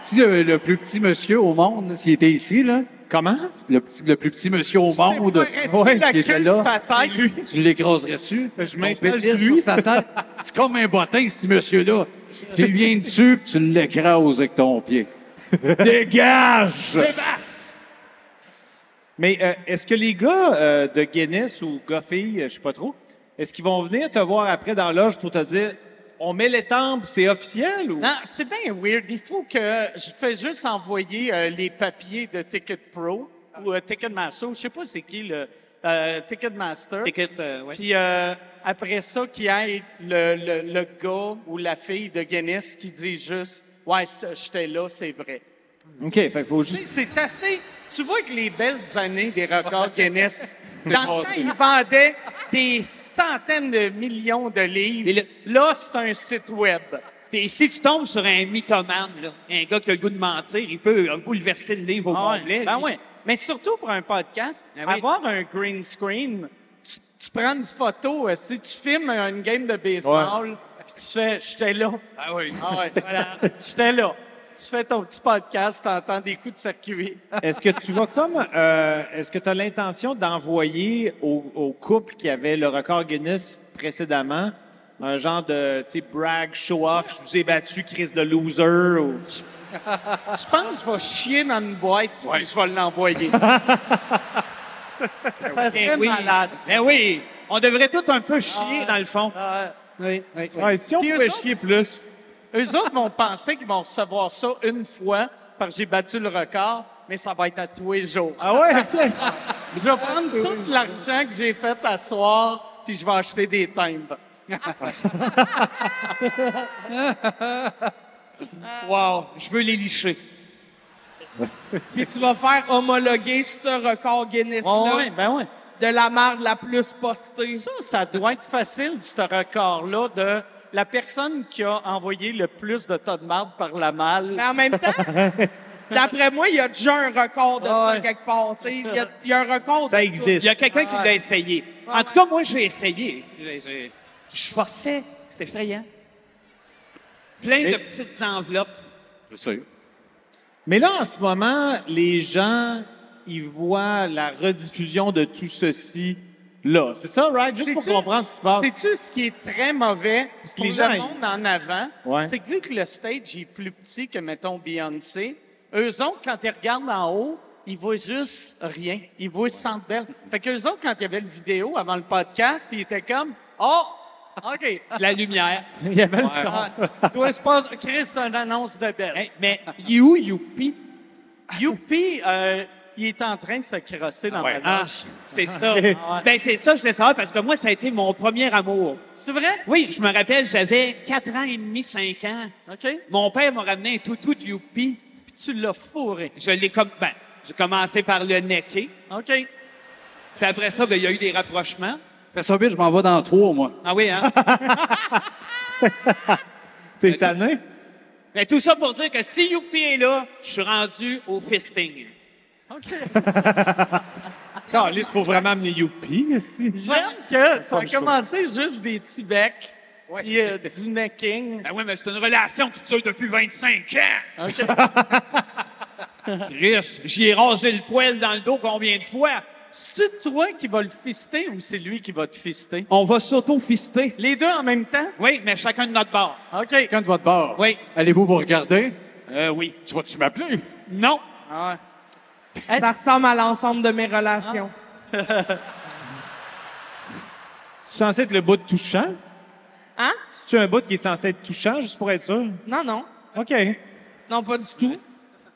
Si le, le plus petit monsieur au monde, s'il était ici, là, comment? le, plus petit monsieur au monde, ouais, la s'il était queue là, sa tête? tu l'écraserais-tu? Je m'installe sur lui. sur sa tête. C'est comme un bottin, ce petit monsieur-là. Tu viens dessus, puis tu l'écrases avec ton pied. [LAUGHS] Dégage! Sébastien! Mais euh, est-ce que les gars euh, de Guinness ou gars-filles, euh, je sais pas trop, est-ce qu'ils vont venir te voir après dans l'âge pour te dire on met les tempes, c'est officiel ou? Non, c'est bien weird. Il faut que je fais juste envoyer euh, les papiers de Ticket Pro ou euh, Ticketmaster. Je sais pas c'est qui le euh, Ticketmaster. Ticket, euh, ouais. Puis euh, après ça, qu'il y ait le, le, le gars ou la fille de Guinness qui dit juste Ouais, ça, j'étais là, c'est vrai. OK, fait qu'il faut juste... c'est assez. Tu vois que les belles années des records Guinness, [LAUGHS] dans le temps, ils vendaient des centaines de millions de livres. Là, c'est un site web. Puis si tu tombes sur un mythomane, là, un gars qui a le goût de mentir, il peut euh, bouleverser le livre au Ah complet. Ben ouais. Mais surtout pour un podcast, Ah oui. avoir un green screen, tu, tu prends une photo, euh, si tu filmes une game de baseball, puis tu fais « j'étais là ». Ah oui. Ah ouais, voilà, [LAUGHS] j'étais là. Tu fais ton petit podcast, t'entends des coups de circuit. [LAUGHS] Est-ce que tu vas comme... euh, est-ce que tu as l'intention d'envoyer au, au couple qui avait le record Guinness précédemment un genre de, tu sais, brag, show-off, je vous ai battu, crise de loser ou... Je pense que je vais chier dans une boîte, puis je vais l'envoyer. [LAUGHS] Ça serait oui. malade. Ben oui, on devrait tout un peu chier dans le fond. Ah, Oui, oui, oui. Ouais, si on Puis eux pouvait autres- chier plus... Eux autres vont penser qu'ils vont recevoir ça une fois parce que j'ai battu le record, mais ça va être à tous les jours. Ah ouais, OK. [LAUGHS] Je vais prendre tout l'argent que j'ai fait à soir, puis je vais acheter des timbres. [LAUGHS] Wow, je veux les licher. Puis tu vas faire homologuer ce record Guinness-là ouais, ben ouais. De la marde la plus postée. Ça, ça doit être facile, ce record-là, de la personne qui a envoyé le plus de tas de marde par la malle. Mais en même temps, [LAUGHS] D'après moi, il y a déjà un record de ça ouais. quelque part. tu sais. Il y, a- il y a un record. Ça de existe. Il y a quelqu'un qui l'a essayé. En tout cas, moi, j'ai essayé. Je forçais. C'était effrayant. Plein Et- de petites enveloppes. Je sais. Mais là, en ce moment, les gens, ils voient la rediffusion de tout ceci là. C'est ça, right? Juste pour comprendre ce qui se passe. Sais-tu ce qui est très mauvais? Parce que pour les le gens, en avant? Ouais. C'est que vu que le stage est plus petit que, mettons, Beyoncé, eux autres, quand ils regardent en haut, ils voient juste rien. Ils voient Centre Belle. Fait qu'eux autres, quand il y avait le vidéo avant le podcast, ils étaient comme « Oh! OK. [LAUGHS] La lumière. [LAUGHS] Il y avait le son. Ah, [LAUGHS] Toi, c'est pas... Chris, c'est une annonce de Belle. Hey, mais you, youpi. Youpi, euh, il est en train de se crosser dans Ouais. ma Ah, c'est ça. [LAUGHS] Ok. Ben, c'est ça, je voulais savoir parce que moi, ça a été mon premier amour. C'est vrai? Oui, je me rappelle, j'avais 4 ans et demi, 5 ans. OK. Mon père m'a ramené un toutou de Youpi. Puis tu l'as fourré. Je l'ai comme. Ben, j'ai commencé par le necker. OK. Puis après ça, ben, il y a eu des rapprochements. Fais ça vite, je m'en vais dans trois, moi. Ah oui, hein? [LAUGHS] T'es tanné? Mais tout ça pour dire que si Youpi est là, je suis rendu au fisting. OK. [LAUGHS] il faut vraiment amener Youpi, J'aime que ça a commencé juste des petits becs, puis euh, du necking. Ben oui, mais c'est une relation qui dure depuis 25 ans. OK. [LAUGHS] Chris, j'y ai rasé le poil dans le dos combien de fois? C'est toi qui vas le fister ou c'est lui qui va te fister? On va s'auto-fister. Les deux en même temps? Oui, mais chacun de notre bord. OK. Quelqu'un de votre bord. Oui. Allez-vous vous regarder? Euh, oui. Tu vas-tu m'appeler? Non. Ah Ça ressemble à l'ensemble de mes relations. C'est censé être le bout touchant? Hein? C'est-tu un bout qui est censé être touchant, juste pour être sûr? Non, non. OK. Non, pas du tout.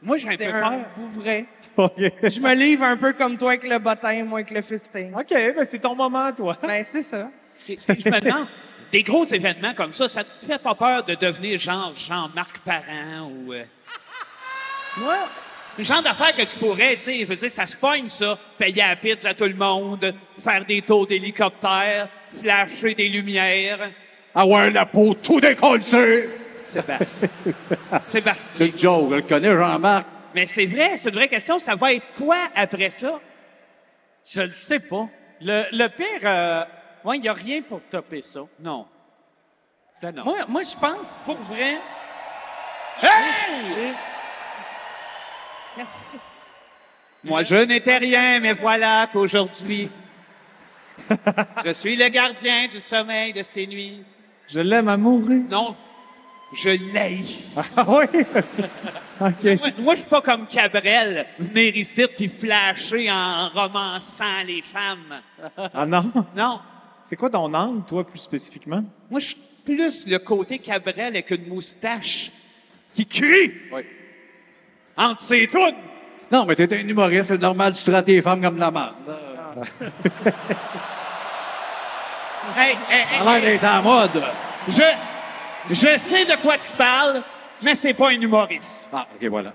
Moi, j'ai un C'est peu un peur. bout vrai. OK. Je me livre un peu comme toi avec le bottin, moi avec le fisting. OK, ben c'est ton moment, toi. Ben, c'est ça. Et- et Je me demande, des gros événements comme ça, ça te fait pas peur de devenir genre Jean-Marc Parent ou. Euh... Moi, Le genre d'affaires que tu pourrais, tu sais, je veux dire, ça se pogne, ça. Payer à la pizza à tout le monde, faire des tours d'hélicoptère, flasher des lumières. Ah ouais, la peau tout décollée! Sébastien. [LAUGHS] C'est Sébastien. le joke, je le connais, Jean-Marc. Mais c'est vrai, c'est une vraie question. Ça va être quoi après ça? je le sais pas. Le, le pire, euh, ouais, il n'y a rien pour topper ça. Non. Ben non. Moi, moi je pense, pour vrai... Merci. Moi, je n'étais rien, mais voilà qu'aujourd'hui, [LAUGHS] je suis le gardien du sommeil de ces nuits. Je l'aime à mourir. Non, je l'ai. Ah oui? OK. Moi, moi, je suis pas comme Cabrel, venir ici puis flasher en romançant les femmes. Ah non? Non, C'est quoi ton angle, toi, plus spécifiquement? moi, je suis plus le côté Cabrel avec une moustache qui crie Oui. Entre ses tounes. Non, mais t'es un humoriste, c'est normal, tu traites les femmes comme de la merde. [LAUGHS] Hey, hey, Ça a l'air hey, d'être en mode. je, je sais de quoi tu parles, mais c'est pas un humoriste. Ah, OK, voilà.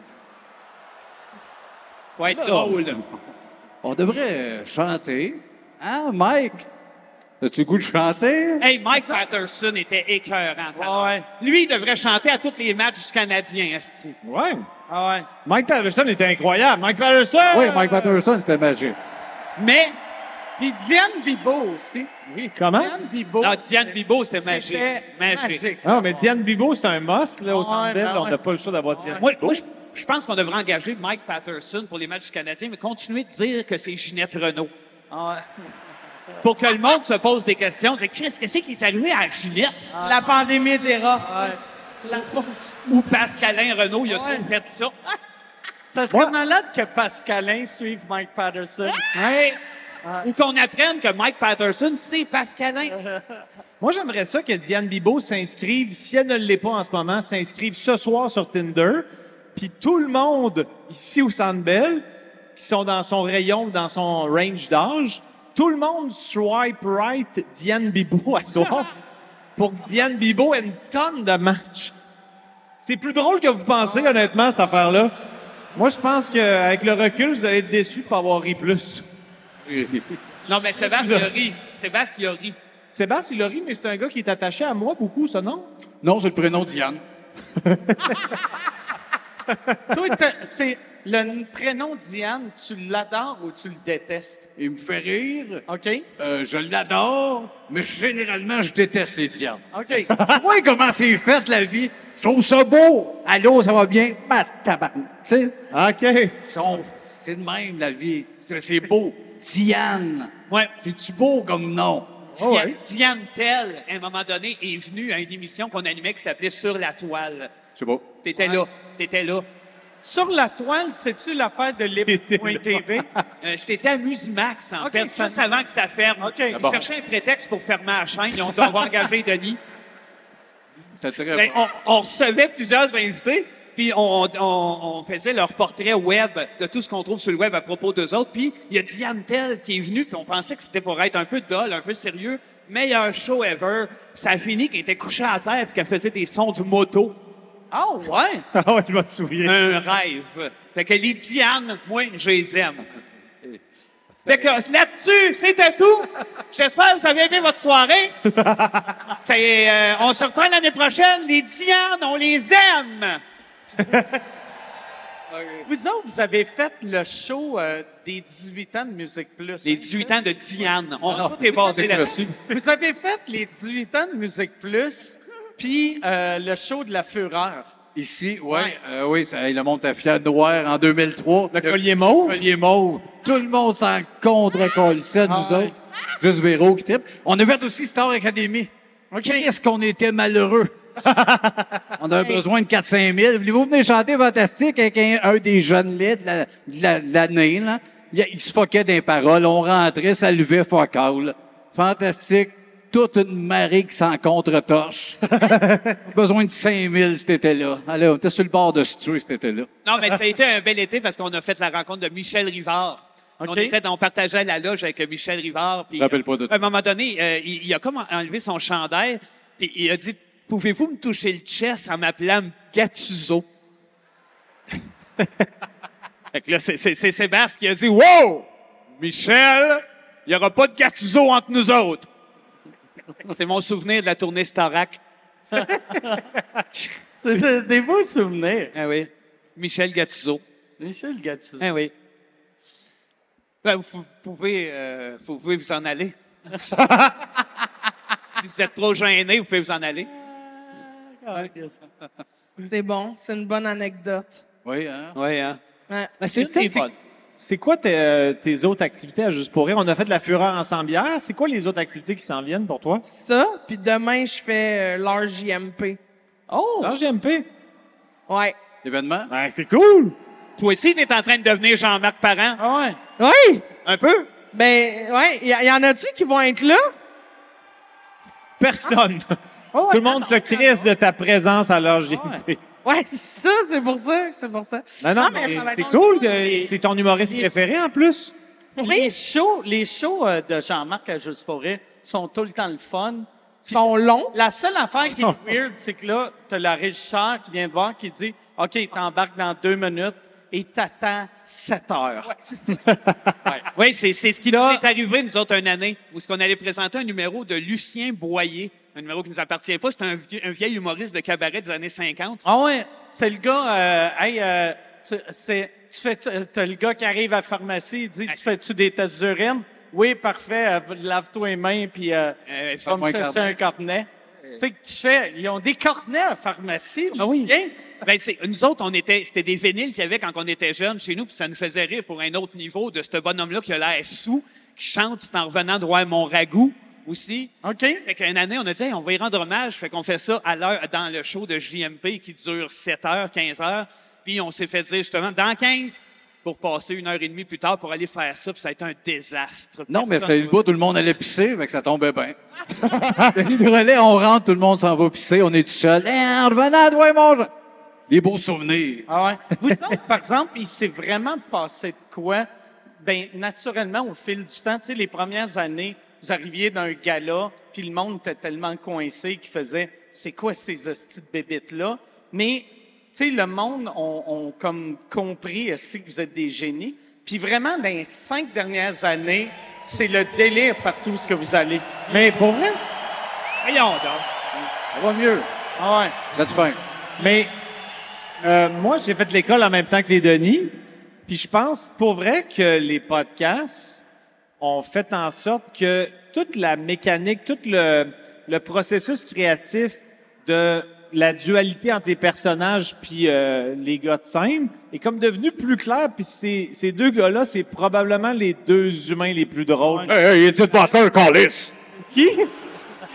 Faut être drôle. On devrait chanter. Hein, Mike? As-tu le goût de chanter? Hey, Mike Patterson était écœurant. Ouais. Lui, il devrait chanter à tous les matchs du Canadien, Esti. Ouais. Ah ouais. Mike Patterson était incroyable. Mike Patterson! Oui, Mike Patterson, c'était magique. Mais, Puis Diane Bibo aussi. oui, Comment? Diane Bibo. non, Diane Bibo, c'était magique. C'était Magique. magique. Non, mais Diane Bibo, c'est un must, là, au Ouais, Centre Bell. ben On ouais. n'a pas le choix d'avoir Diane. Moi, moi, je, je pense qu'on devrait engager Mike Patterson pour les matchs du Canadien, mais continuer de dire que c'est Ginette Renault. Ah ouais. Pour que le monde se pose des questions. Chris, qu'est-ce qui est arrivé à Ginette? La pandémie était rough. Ouais. La. Ou Pascalin Renault, il a Ouais. trop fait ça. [LAUGHS] Ça serait Ouais. malade que Pascalin suive Mike Patterson. Ouais. Ou qu'on apprenne que Mike Patterson, c'est Pascalin. [LAUGHS] Moi, j'aimerais ça que Diane Bibo s'inscrive, si elle ne l'est pas en ce moment, s'inscrive ce soir sur Tinder. Puis tout le monde ici au Centre Bell, qui sont dans son rayon, dans son range d'âge, tout le monde swipe right Diane Bibo à soir [LAUGHS] pour que Diane Bibo ait une tonne de matchs. C'est plus drôle que vous pensez, honnêtement, cette affaire-là. Moi, je pense qu'avec le recul, vous allez être déçus de pas avoir ri plus. Non, mais Sébastien rit. Sébastien rit. Sébastien, il a ri, mais c'est un gars qui est attaché à moi beaucoup, ça, non? Non, c'est le prénom Diane. [LAUGHS] Toi, c'est le prénom Diane, tu l'adores ou tu le détestes? Il me fait rire. OK. Euh, je l'adore, mais généralement, je déteste les diables. OK. [LAUGHS] Tu vois comment c'est fait, la vie? Je trouve ça beau. Allô, ça va bien? Tabarnak. Tu sais? OK. C'est de même, la vie. C'est c'est beau. Diane. Ouais. C'est-tu beau comme nom? Diane, Diane Tell, à un moment donné, est venue à une émission qu'on animait qui s'appelait Sur la toile. Je sais pas. T'étais là. T'étais là. Sur la toile, c'est-tu l'affaire de Lib.tv? [LAUGHS] Euh, C'était à Musimax, en fait, ça- juste avant que ça ferme. OK. Ils bon. cherchaient un prétexte pour fermer la chaîne. Ils ont dû avoir engagé Denis. Très Ben, bon. on, on recevait plusieurs invités, puis on, on- on faisait leur portrait web de tout ce qu'on trouve sur le web à propos d'eux autres. Puis il y a Diane Tell qui est venue, puis on pensait que c'était pour être un peu dol, un peu sérieux. Meilleur show ever. Ça a fini qu'elle était couchée à terre puis qu'elle faisait des sons de moto. Ah, ouais? [LAUGHS] Ah ouais, je me souviens. Un rêve. Fait que les Diane, moi, je les aime. Fait que là-dessus, c'était tout. J'espère que vous avez aimé votre soirée. [LAUGHS] Euh, on se reprend l'année prochaine. Les Diane, on les aime. [LAUGHS] Vous autres, vous avez fait le show euh, des 18 ans de Musique Plus. Les hein, 18 ça? ans de Diane. On, non, tout est basé là-dessus. Vous avez fait les 18 ans de Musique Plus, puis euh, le show de la Fureur. Ici, ouais, Ouais. euh, oui, ça, le monte-à-fiade noir en 2003. Le collier mauve? collier mauve. Tout le monde s'en contre colissait, nous Ah ouais. autres. Juste Véro qui tripe. On a fait aussi Star Academy. Qu'est-ce qu'on était malheureux? [LAUGHS] On a besoin de 4-5 000. Voulez-vous venir chanter Fantastique avec un, un des jeunes laits de la- la- l'année, là? Il, il se foquait des paroles. On rentrait, ça levait focal. Fantastique. Toute une marée qui s'en contre-torche. [LAUGHS] besoin de 5 000 cet été-là. Allez, on était sur le bord de se tuer cet été-là. Non, mais ça a été un bel été parce qu'on a fait la rencontre de Michel Rivard. On, était, on partageait la loge avec Michel Rivard. Puis, rappelle pas de À un moment donné, euh, il, il a comme enlevé son chandail, puis il a dit Pouvez-vous me toucher le chest en m'appelant Gattuso [LAUGHS] Fait que là, c'est Sébastien qui a dit Wow Michel, il n'y aura pas de Gattuso entre nous autres. [LAUGHS] C'est mon souvenir de la tournée Starac. [LAUGHS] C'est de- des beaux souvenirs. Ah oui. Michel Gattuso. Michel Gattuso. Ah oui. Ben, vous pouvez, euh, vous pouvez vous en aller. [LAUGHS] si vous êtes trop gêné, vous pouvez vous en aller. C'est bon, c'est une bonne anecdote. Oui, hein? Oui, hein? Ouais. Ben, c'est c'est c'est- quoi tes, euh, tes autres activités à Juste pour rire? On a fait de la fureur ensemble hier. C'est quoi les autres activités qui s'en viennent pour toi? Ça, puis demain, je fais euh, l'heure JMP. Oh! GMP. Ouais. L'événement? Ben, c'est cool! Toi aussi, tu es en train de devenir Jean-Marc Parent. Ah ouais. Oui! Un peu? Ben, ouais, il y, y en a-tu qui vont être là? Personne. Oh, Tout le monde se crisse de ta présence à. Ouais, c'est ça, c'est pour ça, c'est pour ça. Non, non, Non, mais mais ça va être c'est cool. que C'est ton humoriste les- préféré en plus. Les shows, les shows euh, de Jean-Marc à Juste pour rire sont tout le temps le fun. Ils sont longs. La seule affaire qui est weird, c'est que là, t'as la régisseur qui vient te voir qui dit OK, t'embarques dans deux minutes et t'attends sept heures. [LAUGHS] Oui, c'est c'est ce qui nous est arrivé, nous autres, une année, où ce qu'on allait présenter un numéro de Lucien Boyer, un numéro qui ne nous appartient pas. C'est un, vie- un vieil humoriste de cabaret des années 50. Ah ouais, c'est le gars, euh, hey, euh, tu, c'est- tu fais, t'as le gars qui arrive à la pharmacie, il dit, tu fais-tu des tests d'urine? Oui, parfait, euh, lave-toi les mains, puis euh, Euh, me un chercher cornet. un cornet. Tu sais que tu fais, ils ont des cornets à la pharmacie, Ah oui. Ben, c'est- nous autres, on était, c'était des vinyles qu'il y avait quand on était jeunes chez nous, puis ça nous faisait rire pour un autre niveau de ce bonhomme-là qui a l'air sous, qui chante C'est en revenant de voir mon ragoût aussi. OK. Fait qu'une année, on a dit, Hey, on va y rendre hommage. Fait qu'on fait ça à l'heure, dans le show de JMP qui dure 7 heures, 15 heures. Puis on s'est fait dire justement, dans 15, pour passer une heure et demie plus tard pour aller faire ça, puis ça a été un désastre. Non, mais c'est le bout, tout le monde allait pisser, fait que ça tombait bien. [LAUGHS] le relais, on rentre, tout le monde s'en va pisser, on est tout seul. Eh, en revenant, toi, mon. Des beaux souvenirs. Ah ouais. Vous autres, par exemple, il s'est vraiment passé de quoi? Bien, naturellement, au fil du temps, tu sais, les premières années, vous arriviez d'un gala, puis le monde était tellement coincé qu'il faisait « C'est quoi ces hosties de bébites-là? » Mais, tu sais, le monde ont ont comme compris aussi que vous êtes des génies? Puis vraiment, dans les cinq dernières années, c'est le délire partout ce que vous allez. Mais pour vrai? Voyons donc. Ça va mieux. Ah ouais. J'ai faim. Mais Euh, moi, j'ai fait l'école en même temps que les Denis. Puis je pense pour vrai que les podcasts ont fait en sorte que toute la mécanique, tout le, le processus créatif de la dualité entre les personnages puis euh, les gars de scène est comme devenu plus clair. Puis ces, ces deux gars-là, c'est probablement les deux humains les plus drôles. Hey, hey, Edith Butler, Callis! Qui?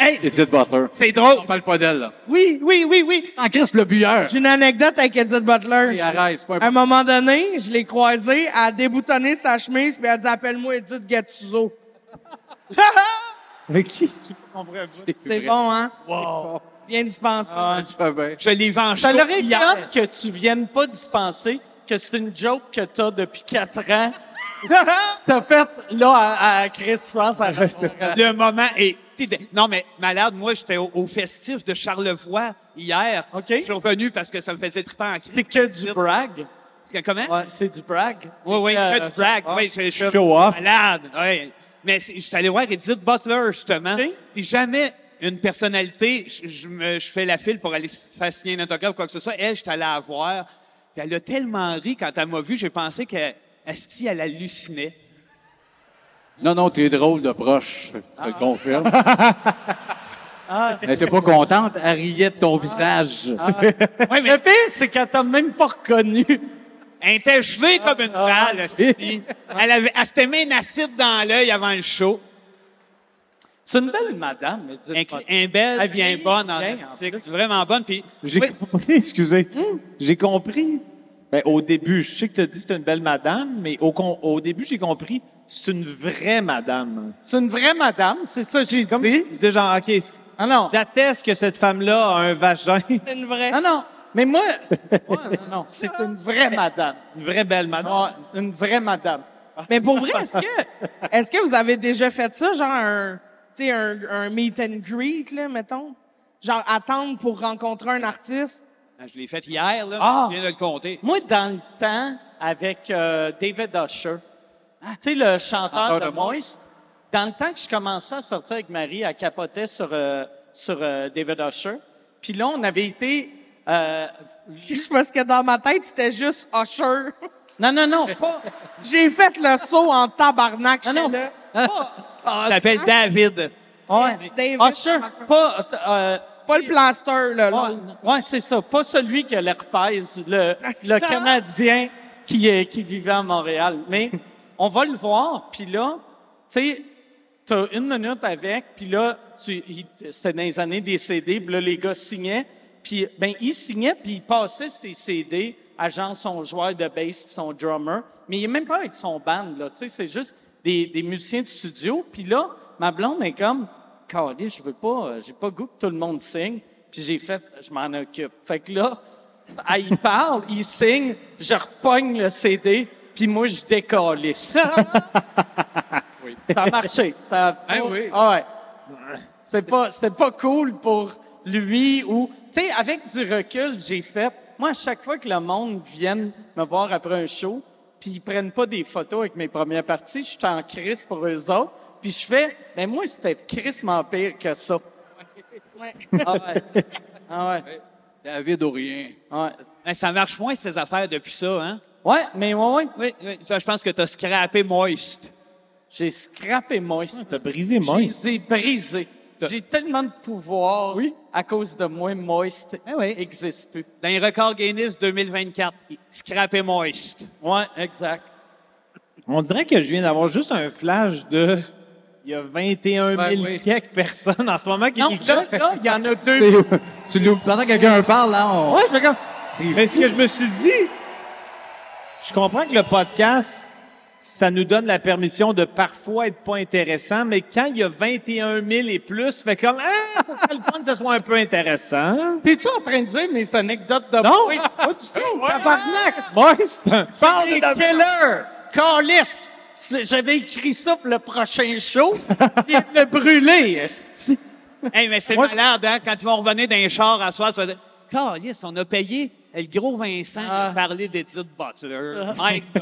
Hey, Edith Butler. c'est drôle. On parle pas d'elle, là. Oui, oui, oui, oui. En Christ, le buyeur. J'ai une anecdote avec Edith Butler. Hey, arrête, c'est pas À un un... moment donné, je l'ai croisée, elle a déboutonné sa chemise, puis elle a dit Appelle-moi Edith Gattuso. [LAUGHS] Mais qui? Pas. C'est bon, hein? Wow. Bien dispensé. Ah, tu fais bien. Je l'ai vengé. Ça l'aurait que tu viennes pas dispenser, que c'est une joke que t'as depuis quatre ans. [LAUGHS] T'as fait, là, à, à Chris, je pense, à Le moment est. Non, mais malade, moi, j'étais au, au festif de Charlevoix hier. OK. Je suis revenu parce que ça me faisait triper en crise. C'est que du brag. Comment? Ouais, c'est du brag. Oui, oui, Euh, que du brag. ah, Oui, je suis malade. Oui. Mais suis allé voir Edith Butler, justement. OK. Puis jamais une personnalité, je, je me, je fais la file pour aller faire signer un autographe ou quoi que ce soit. Elle, je suis allé la voir. Puis elle a tellement ri quand elle m'a vu, j'ai pensé qu'elle elle hallucinait. Non, non, t'es drôle de proche, je te le confirme. [LAUGHS] Ah. Elle était pas contente, elle riait de ton visage. [LAUGHS] Ouais, mais Le pire, c'est qu'elle t'a même pas reconnu. elle était gelée comme une balle, asti. Elle, avait, elle s'était mis un acide dans l'œil avant le show. C'est une belle madame, Edith Un, Butler. un belle, Elle vieillit bonne en bien, en. Vraiment bonne. Puis, J'ai oui, compris, excusez. J'ai compris. Ben, au début, je sais que tu as dit que c'est une belle madame, mais au, con- au début, j'ai compris c'est une vraie madame. C'est une vraie madame, c'est ça que j'ai Comme dit. c'est genre, OK, Ah non. j'atteste que cette femme-là a un vagin. [LAUGHS] C'est une vraie. Ah non. Mais moi, [LAUGHS] ouais, non, non, c'est une vraie madame. Une vraie belle madame. Une vraie madame. Mais pour vrai, est-ce que, est-ce que vous avez déjà fait ça, genre un, tu sais, un, un meet and greet, là, mettons? Genre attendre pour rencontrer un artiste? Ben, je l'ai fait hier, là. Ah. Je viens de le compter. Moi, dans le temps, avec euh, David Usher, tu sais, le chanteur Chanteur de de Moist, dans le temps que je commençais à sortir avec Marie, elle capotait sur, euh, sur euh, David Usher. Puis là, on avait été... euh, Je parce que dans ma tête, c'était juste Usher. non, non, non, pas... J'ai fait le saut en tabarnak. Non, non. là. pas ah, Il s'appelle David. ouais. David, Usher, pas... Pas le plaster, là. L'autre. ouais, c'est ça. Pas celui qui a l'herpès, le, le Canadien qui, est- qui vivait à Montréal. Mais on va le voir, puis là, tu sais, tu as une minute avec, puis là, c'était dans les années des CD, puis là, les gars signaient, puis ben ils signaient, puis ils passaient ses CD à genre son joueur de bass puis son drummer, mais il est même pas avec son band, là, tu sais, c'est juste des, des musiciens de studio, puis là, ma blonde est comme, Calé, je veux pas, euh, j'ai pas goût que tout le monde signe. Puis j'ai fait, je m'en occupe. Fait que là, il parle, il signe, je repogne le CD, puis moi, je décalisse. [LAUGHS] Ça a marché. Ça a Ben oui. Ah ouais. C'était pas, c'était pas cool pour lui ou... Tu sais, avec du recul, j'ai fait... Moi, à chaque fois que le monde vienne me voir après un show, puis ils prennent pas des photos avec mes premières parties, je suis en crise pour eux autres, puis je fais... Ben moi, c'était crissement pire que ça. Ah ouais. Ah ouais. David ou rien. Ouais. Ben, ça marche moins, ces affaires, depuis ça, hein? Ouais, mais ouais, ouais. Oui, oui. Ça, je pense que tu as scrappé Moist. J'ai scrappé Moist. T'as brisé Moist. les ai brisés. J'ai tellement de pouvoir Oui. à cause de moi, Moist Ah oui. n'existe plus. Dans les records Guinness 2024, scrappé Moist. Ouais, exact. On dirait que je viens d'avoir juste un flash de. Il y a 21 000 Ben oui. quelques personnes en ce moment qui Non, là, là, il y en a deux. tu l'ouvres? Pendant que quelqu'un parle, là, on... Ouais, je fais comme. Mais ce que je me suis dit, je comprends que le podcast, ça nous donne la permission de parfois être pas intéressant, mais quand il y a 21 000 et plus, ça fait comme ah, ça serait le fun que ça soit un peu intéressant. T'es-tu en train de dire mes anecdotes de Non, pas du tout. Tabarnak! Moi, c'est un. Parle de Keller! Carlis! J'avais écrit ça pour le prochain show. [LAUGHS] puis de le brûler. Hey, mais c'est je- malade, hein? Quand ils vont revenir d'un char à soir, tu vas dire Calice, on a payé le gros Vincent Ah. de parler d'Edith Butler, Mike the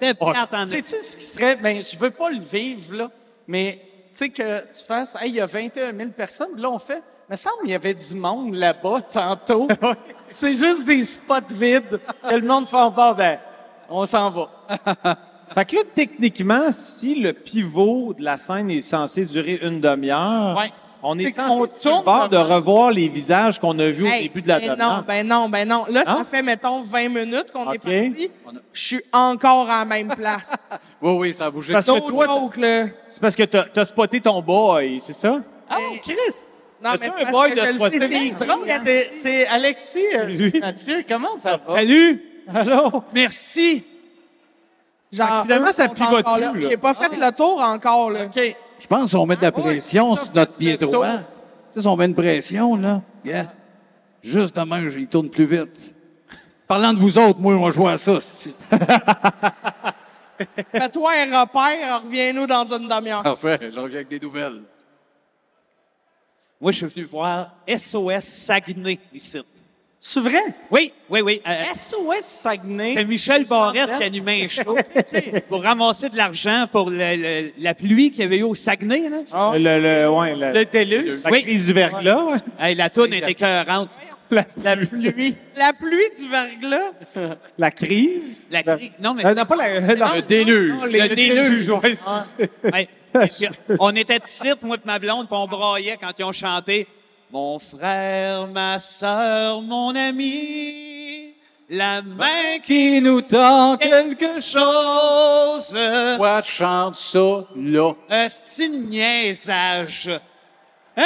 [LAUGHS] Sais-tu ce qui serait? Ben, je veux pas le vivre, là, mais tu sais, que tu fasses, hey, il y a 21 000 personnes. Là, on fait, me semble qu'il y avait du monde là-bas tantôt. [LAUGHS] C'est juste des spots vides que le monde fait en bas, ben, on s'en va. Fait que là, techniquement, si le pivot de la scène est censé durer une demi-heure, Ouais. on est, C'est censé tourne bord de revoir les visages qu'on a vus au début de la ben non, demi-heure. ben non, ben non. Là, Hein? ça fait, mettons, 20 minutes qu'on est parti. Je suis encore à la même place. [LAUGHS] Oui, oui, ça a bougé. Parce que toi, c'est parce que t'as as spoté ton boy, c'est ça? Ah, Chris! Non, mais un boy de spotter c'est Non, hein. c'est- Alexis euh, Mathieu. Comment ça va? Salut! Allô? Merci! Genre, finalement, eux ça pivote plus. J'ai pas fait le tour encore, là. Je pense qu'on met de la Ah, ouais. pression sur notre pied droit. Tu sais, si on met une pression, là, yeah. juste demain, il tourne plus vite. Parlant de vous autres, moi, on joue à ça, c'est [LAUGHS] Fais-toi un repère, reviens-nous dans une demi-heure. Parfait, je reviens avec des nouvelles. Moi, je suis venu voir SOS Saguenay ici. C'est vrai? Oui, oui, oui. euh, SOS Saguenay. C'est Michel Barrette qui animait un show [LAUGHS] pour ramasser de l'argent pour le- le- la pluie qu'il y avait eu au Saguenay. Là. Ah. Le, le, ouais, le- Le déluge. Oui. crise du verglas. ouais. Hey, la toune était écœurante. La, la pluie. La pluie du verglas. [LAUGHS] La crise. La cri- Non, mais Euh, non, pas la, la- Le déluge. non, le déluge. ouais, excusez. Ouais. Puis, [LAUGHS] on était ici, moi et ma blonde, puis on braillait quand ils ont chanté Mon frère, ma sœur, mon ami, la main qui nous tend quelque chose. Pourquoi tu chantes ça, là? Un niaisage. Hein?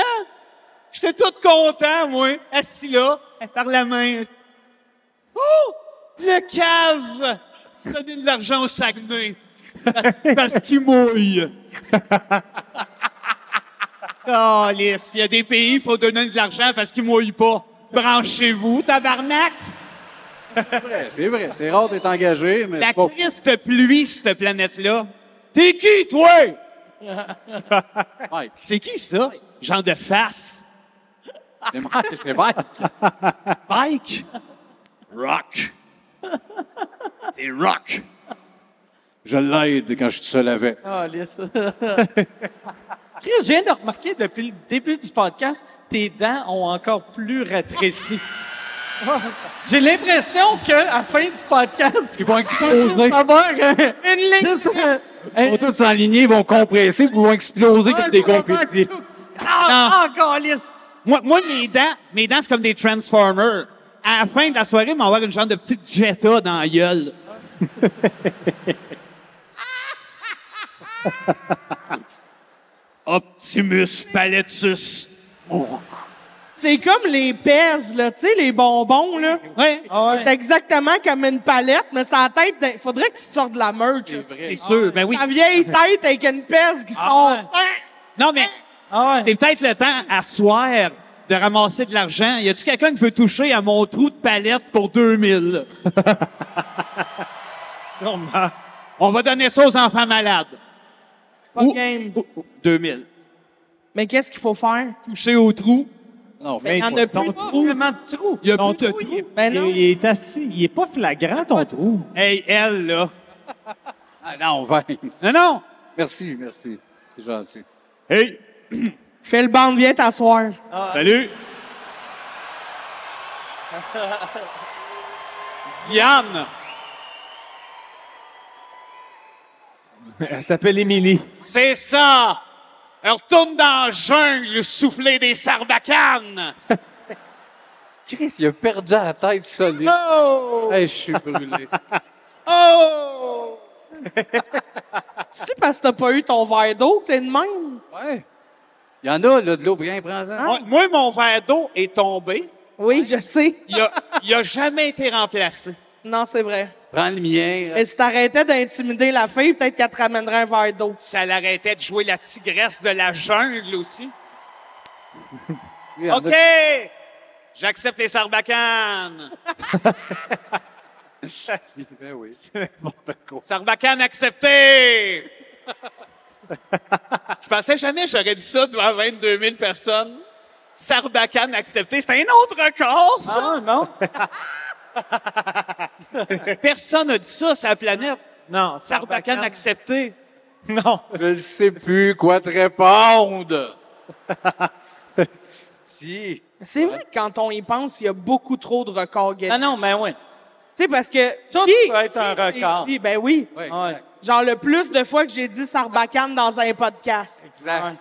J'étais tout content, moi, assis là, par la main. Oh! Le cave! Donner de l'argent au Saguenay. Parce, parce qu'il mouille. [LAUGHS] Oh, lisse, il y a des pays, il faut donner de l'argent parce qu'ils mouillent pas. Branchez-vous, tabarnak! C'est vrai, c'est vrai. C'est rare d'être engagé, mais La c'est pas... triste pluie, cette planète-là. T'es qui, toi? Mike, C'est qui, ça? Genre de face. c'est Mike, c'est Mike. Bike. Rock. C'est rock. Je l'aide quand je suis seul avec. Ah, lisse. [LAUGHS] Je viens de remarquer depuis le début du podcast, tes dents ont encore plus rétréci. [LAUGHS] J'ai l'impression qu'à la fin du podcast, Ils vont exploser. ça va un- Une ligne. juste un- Ils vont tous s'enligner, ils vont compresser, puis ils vont exploser comme des confettis. Ah, encore. Moi, moi, mes dents, mes dents, c'est comme des Transformers. À la fin de la soirée, ils vont avoir une genre de petite Jetta dans la gueule. [LAUGHS] Optimus Paletus. C'est comme les pèses, là, tu sais, les bonbons, là. Ouais, C'est exactement comme une palette, mais ça tête. Il faudrait que tu te sortes de la merch. c'est sûr. Ben oui. Ta vieille tête avec une pèse qui sort. Non, mais Ah ouais. c'est peut-être le temps à soir de ramasser de l'argent. Y a-tu quelqu'un qui veut toucher à mon trou de palette pour 2000? [LAUGHS] Sûrement. On va donner ça aux enfants malades. Pas Ou- game. ou- ou- 2000. Mais qu'est-ce qu'il faut faire? Toucher au trou. Non, Mais il y en a plus. trou. Vraiment de trou. Il y a Ton plus de trou, trou. il est- Ben non. Il, il est assis. Il est pas flagrant, ton trou. Hey, elle, là. [LAUGHS] Ah non, Vince. Non, non. Merci, merci. C'est gentil. Hey! [CLEARS THROAT] Fais le bande, viens t'asseoir. Salut! [LAUGHS] Diane. [LAUGHS] Elle s'appelle Émilie. C'est ça. Elle retourne dans la jungle souffler des sarbacanes. [LAUGHS] Chris, il a perdu la tête solide. Oh! Hey, je suis brûlé. [LAUGHS] Oh! C'est parce que t'as pas eu ton verre d'eau que t'es de même? Ouais. Il y en a, là, de l'eau, bien, prends-en. Moi, moi, mon verre d'eau est tombé. Oui, je sais. Il a, il a jamais été remplacé. Non, c'est vrai. Prends le mien. Mais si t'arrêtais d'intimider la fille, peut-être qu'elle te ramènerait un verre d'eau. Ça l'arrêtait de jouer la tigresse de la jungle aussi. [LAUGHS] OK! J'accepte les sarbacanes. Ben [LAUGHS] oui. Sarbacane accepté! Je pensais jamais que j'aurais dit ça devant 22 000 personnes. Sarbacane accepté. C'est un autre record, ça! Ah non. [LAUGHS] [LAUGHS] Personne n'a dit ça sur la planète. Non, Sarbacane accepté. [LAUGHS] Non. Je ne sais plus quoi te répondre. [LAUGHS] si. C'est vrai que quand on y pense, il y a beaucoup trop de records Guinness. Ah non, mais oui. Tu sais, parce que. Ça, qui- ça peut être un qui record. dit- ben oui. Genre le plus de fois que j'ai dit Sarbacane dans un podcast. Exact.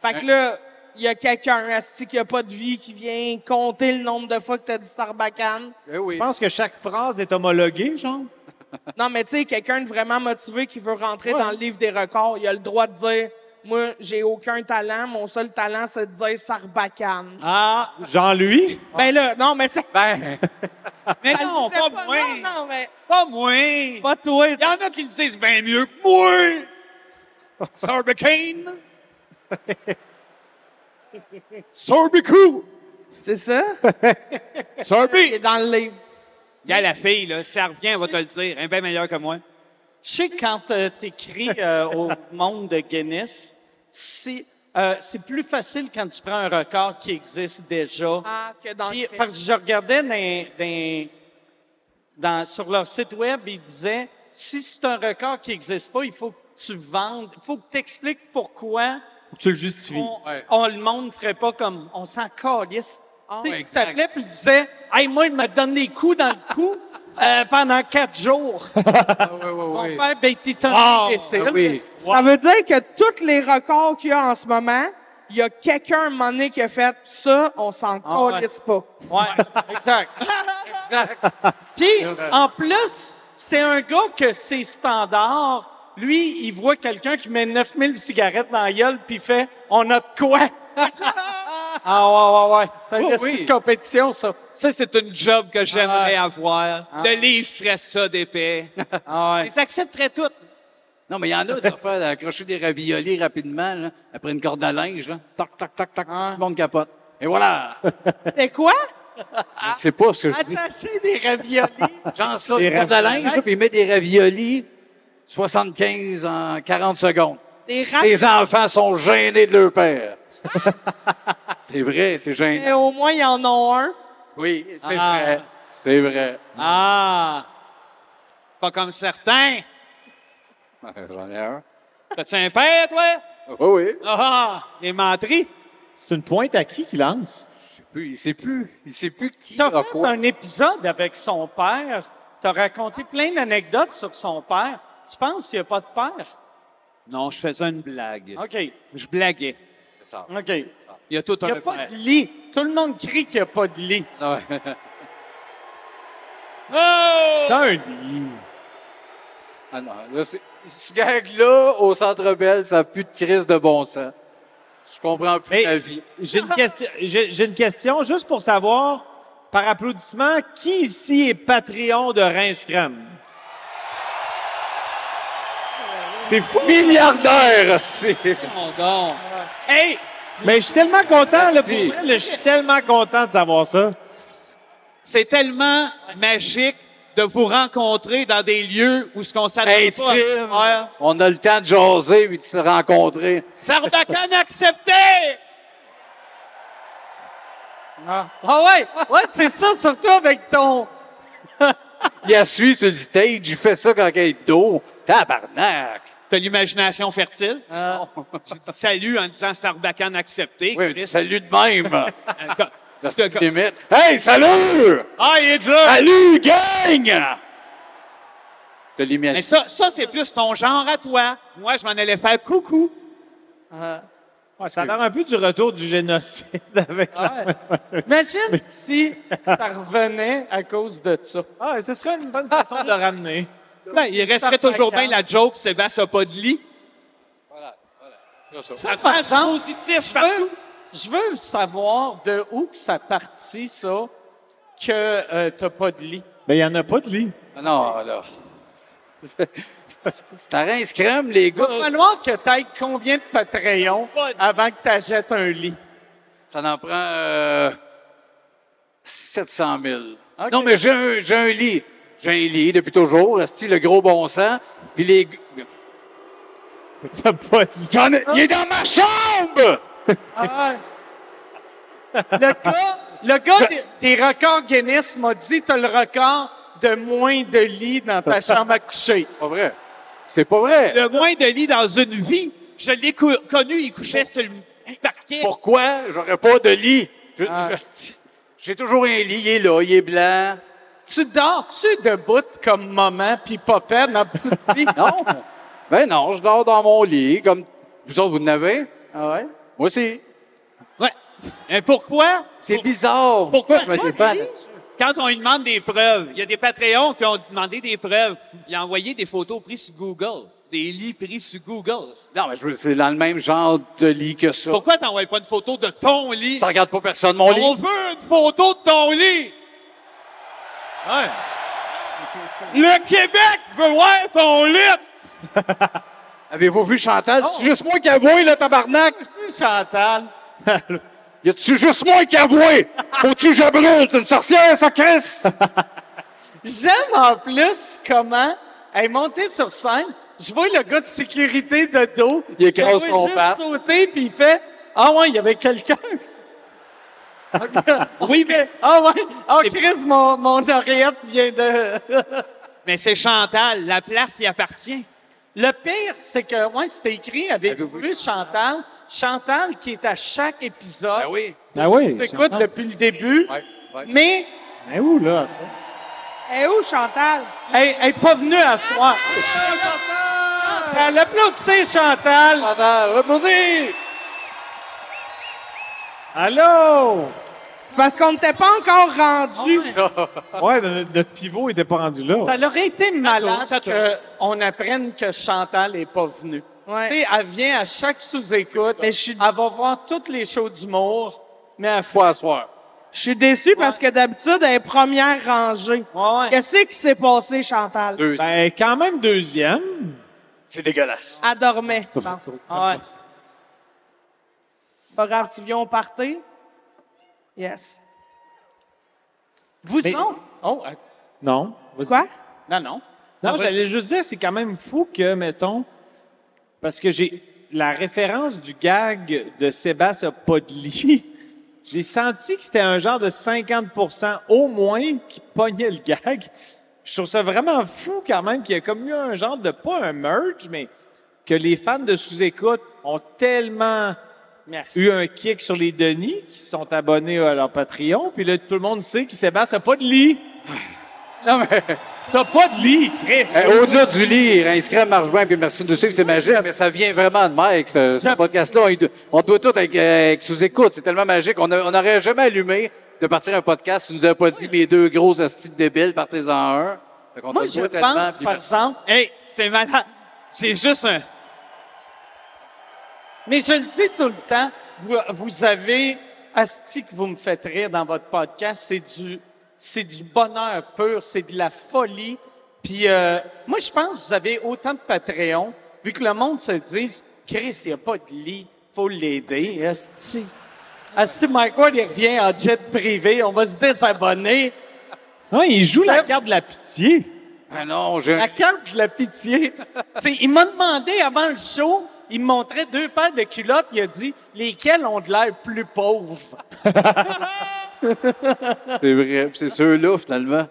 Fait que là, il y a quelqu'un, asti, qui a pas de vie, qui vient compter le nombre de fois que tu as dit Sarbacane. Eh oui. Je pense que chaque phrase est homologuée, genre. [LAUGHS] Non, mais tu sais, quelqu'un de vraiment motivé qui veut rentrer Ouais. dans le livre des records, il a le droit de dire Moi, j'ai aucun talent, mon seul talent, c'est de dire Sarbacane. Ah, Jean-Louis? Ben là, non, mais ça. Ben, [LAUGHS] mais non, pas pas, moi. Non, non, mais. Pas moi. Pas toi. Il y en a qui le disent bien mieux que moi. [LAUGHS] Sarbacane. Sarbicu. C'est ça? Est dans le livre. Il y a la fille, là. Si ça revient, elle va te le dire. Elle est bien meilleure que moi. Je sais que quand tu écris au [LAUGHS] monde de Guinness, c'est euh, c'est plus facile quand tu prends un record qui existe déjà. Ah, que dans Puis, le film. parce que je regardais dans, dans- dans- sur leur site web, ils disaient si c'est un record qui n'existe pas, il faut que tu vendes, il faut que tu expliques pourquoi Faut que tu le justifies. on, on- le monde ne ferait pas comme on s'en calisse. Ah, tu sais, ouais, il s'appelait puis il disait Hey, moi, il me donne des coups dans le cou [LAUGHS] euh, pendant quatre jours. ah, oui, oui, On oui. fait, ben, t'es un Wow! imbécile. Ah oui. Ça veut dire que tous les records qu'il y a en ce moment, il y a quelqu'un à un moment donné qui a fait ça, on s'en Ah, ouais. pas. Ouais, exact. [LAUGHS] Puis, en plus, c'est un gars que c'est standard. Lui, il voit quelqu'un qui met 9000 cigarettes dans la gueule, puis il fait « On a de quoi? [LAUGHS] » Ah ouais, ouais, ouais. C'est une Oh, petite oui. compétition, ça. Ça, c'est une job que j'aimerais avoir. Ah. Le livre serait ça d'épais. [LAUGHS] Ah ouais. Ils accepteraient tout. Non, mais il y en a des affaires d'accrocher des raviolis rapidement, là, après une corde à linge. Là. Tac, tac, tac, tac, Ah. tout le monde capote. Et voilà! C'était quoi? Je sais pas ce que je dis. Attacher des raviolis. Genre ça, Des une corde à linge, là, puis il met des raviolis 75 en 40 secondes. Des Ces enfants sont gênés de leur père. [LAUGHS] c'est vrai, c'est gênant. Mais au moins, il y en a un. Oui, c'est Ah. vrai. C'est vrai. Ah! Pas comme certains. [LAUGHS] J'en ai un. T'as-tu un père, toi? Oui, oui. Ah! Les menteries. C'est une pointe à qui qui lance? Je sais plus, il sait plus. Il sait plus qui T'as fait quoi. un épisode avec son père. T'as raconté plein d'anecdotes sur son père. Tu penses qu'il n'y a pas de père? Non, je faisais une blague. OK. Je blaguais. C'est ça. OK. Il Il y a tout un n'y a pas père. de lit. Tout le monde crie qu'il n'y a pas de lit. Ouais. [LAUGHS] Oh! T'as un lit. Ah non, là, c'est- ce gag-là, au Centre Bell, ça n'a plus de crise de bon sens. Je comprends plus Mais- la vie. J'ai une, question, j'ai, j'ai une question juste pour savoir, par applaudissement, qui ici est Patreon de Rince C'est fou! Milliardaire, c'est. Mon don. Hey! Mais je suis tellement content, là, pour Merci. vrai, là, je suis tellement content de savoir ça. C'est tellement magique de vous rencontrer dans des lieux où ce qu'on s'attendait pas. Intime. Ouais. On a le temps de jaser et de se rencontrer. Sarbacane accepté! Ah, Ah ouais, ouais, c'est ça, surtout avec ton. [LAUGHS] Il a su sur le stage, il fait ça quand il est dos. Tabarnak! T'as l'imagination fertile? Ah. [LAUGHS] J'ai dit salut en disant Sarbacane accepté. Oui, mais salut de même. Euh, [LAUGHS] Ça se limite. Hey, salut! Ah, il est là! Salut, gang! De Mais l'imagination. ça, ça c'est plus ton genre à toi. Moi, je m'en allais faire coucou. Ah. Ouais, ça a l'air un peu du retour du génocide [LAUGHS] avec la... Ouais. Imagine si ça revenait à cause de ça. Ah, ce serait une bonne façon de le ramener. Ben, il resterait toujours bien la joke Sébastien n'a pas de lit. Ça par prend exemple, du positif Je veux, je veux savoir de où que ça partit, ça, que euh, t'as pas de lit. Mais il n'y en a pas de lit. Ah Non, là. C'est- à rince crème, les Il gars. va falloir que tu ailles combien de Patreon avant que tu achètes un lit? Ça en prend euh, 700 000. Ok. Non, mais j'ai un, j'ai un lit. J'ai un lit depuis toujours, style le gros bon sens. Puis les. pas de lit. J'en ai- Il est dans ma chambre! Ah. Le gars, le gars des, des records Guinness m'a dit t'as le record de moins de lits dans ta chambre à coucher. Pas vrai. C'est pas vrai. Le moins de lits dans une vie. Je l'ai cou- connu, il couchait sur le parquet. Pourquoi j'aurais pas de lit? Je- Ah. J'ai toujours un lit, il est là, il est blanc. Tu dors-tu debout comme maman puis papa, notre petite [LAUGHS] fille? Non. Ben non, je dors dans mon lit, comme vous autres, vous en avez? Ah ouais? Moi aussi. Ouais. Mais pourquoi? C'est bizarre. Pourquoi? je me défends là-dessus? Quand on lui demande des preuves, il y a des Patreons qui ont demandé des preuves. Il a envoyé des photos prises sur Google. Des lits pris sur Google. Non, mais je veux- c'est dans le même genre de lit que ça. Pourquoi t'envoies pas une photo de ton lit? Ça regarde pas personne, mon lit. On veut une photo de ton lit! Ouais. Le Québec veut voir ton lit! [LAUGHS] Avez-vous vu Chantal? C'est juste moi qui avoue, le tabarnak! Chantal. [LAUGHS] Y a-tu juste moi qui avoue? Faut-tu que je brûle? T'es une sorcière, ça, Chris? [LAUGHS] J'aime en plus comment elle est montée sur scène. Je vois le gars de sécurité de dos. Il écrase son juste pape. sauter, puis il fait Ah ouais, il y avait quelqu'un. Oui, mais. Ah ouais, ah Chris, mon, mon oreillette vient de. [LAUGHS] Mais c'est Chantal, la place y appartient. Le pire, c'est que, ouais, c'était écrit, avez-vous vu Chantal? Chantal qui est à chaque épisode. Ben oui. Ben oui. écoute Chantal. depuis le début. Ouais, ouais. Mais Mais où, là? ça? Elle est où, Chantal? elle n'est pas venue à ce soir. Elle applaudissez Chantal. Chantal, applaudis! Allô? C'est parce qu'on n'était pas encore rendu. Ouais, notre, notre pivot était pas rendu là. Ça aurait été malade qu'on apprenne que Chantal n'est pas venue. Ouais. Tu sais, elle vient à chaque sous-écoute. Mais je suis- Elle va voir toutes les shows d'humour, mais elle fait. Faut asseoir. Je suis déçu parce que d'habitude, elle est première rangée. Ouais. Qu'est-ce qui s'est passé, Chantal? Deux. Ben, quand même deuxième. C'est dégueulasse. Elle dormait, je pense. Ouais. Pas grave, tu viens au party? Yes. Vous Mais- autres? Oh, euh, Non. vas-y. Quoi? non, non. Non, j'allais juste dire, c'est quand même fou que, mettons, parce que j'ai la référence du gag de Sébastien lit. [LAUGHS] J'ai senti que c'était un genre de 50% au moins qui pognait le gag. Je trouve ça vraiment fou quand même qu'il y a comme eu un genre de, pas un merge, mais que les fans de sous-écoute ont tellement Merci. eu un kick sur les Denis qui se sont abonnés à leur Patreon. Puis là, tout le monde sait que Sébastien n'a pas de lit. Non, mais T'as pas de lit, Chris! eh, au-delà du lit, inscrit marche bien, puis merci de nous suivre, c'est magique, mais ça vient vraiment de Mike, ce, ce podcast-là. On, doit- on doit tout avec, euh, avec sous-écoute. C'est tellement magique. On n'aurait jamais allumé de partir un podcast si tu nous avais pas dit mes deux gros astis de débiles, partez-en un. Moi, je pense, par exemple, Hey, c'est malade. J'ai juste un. Mais je le dis tout le temps, vous, vous avez, Asti, que vous me faites rire dans votre podcast, c'est du, c'est du bonheur pur, c'est de la folie. Puis euh, moi, je pense que vous avez autant de Patreon, vu que le monde se dise, Chris, il n'y a pas de lit, faut l'aider, Asti. Asti, Mike Ward, il revient en jet privé, on va se désabonner. Non, il joue la carte de la pitié. Ah non, j'ai La carte de la pitié. [LAUGHS] Tu sais, il m'a demandé avant le show, il me montrait deux paires de culottes, il a dit lesquelles ont de l'air plus pauvres? [LAUGHS] C'est vrai, puis c'est ceux-là, finalement.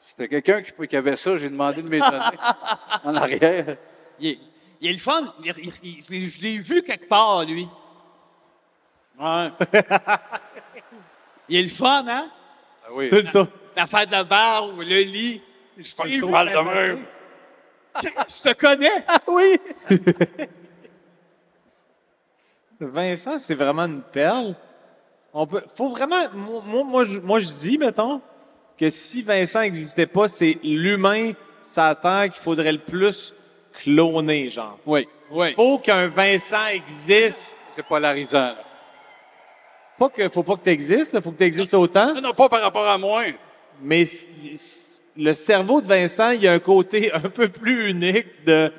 C'était quelqu'un qui, qui avait ça, j'ai demandé de m'étonner [LAUGHS] en arrière. Il est, il est le fun. Il- il- il- je l'ai vu quelque part, lui. Ouais. [LAUGHS] Il est le fun, hein? Ah oui. Tout le temps. L'affaire de la barbe, le lit. Je pas l'ai le vu. parle de même. Je te connais. oui. [LAUGHS] Vincent, c'est vraiment une perle. On peut, faut vraiment. Moi, moi, moi, je, moi, je dis, mettons, que si Vincent n'existait pas, c'est l'humain sur Terre qu'il faudrait le plus cloner, genre. Oui, oui. Il faut qu'un Vincent existe. C'est polarisant. là. Pas que, faut pas que tu existes, il faut que tu existes autant. Non, non, pas par rapport à moi. Mais le cerveau de Vincent, il y a un côté [LAUGHS] un peu plus unique de.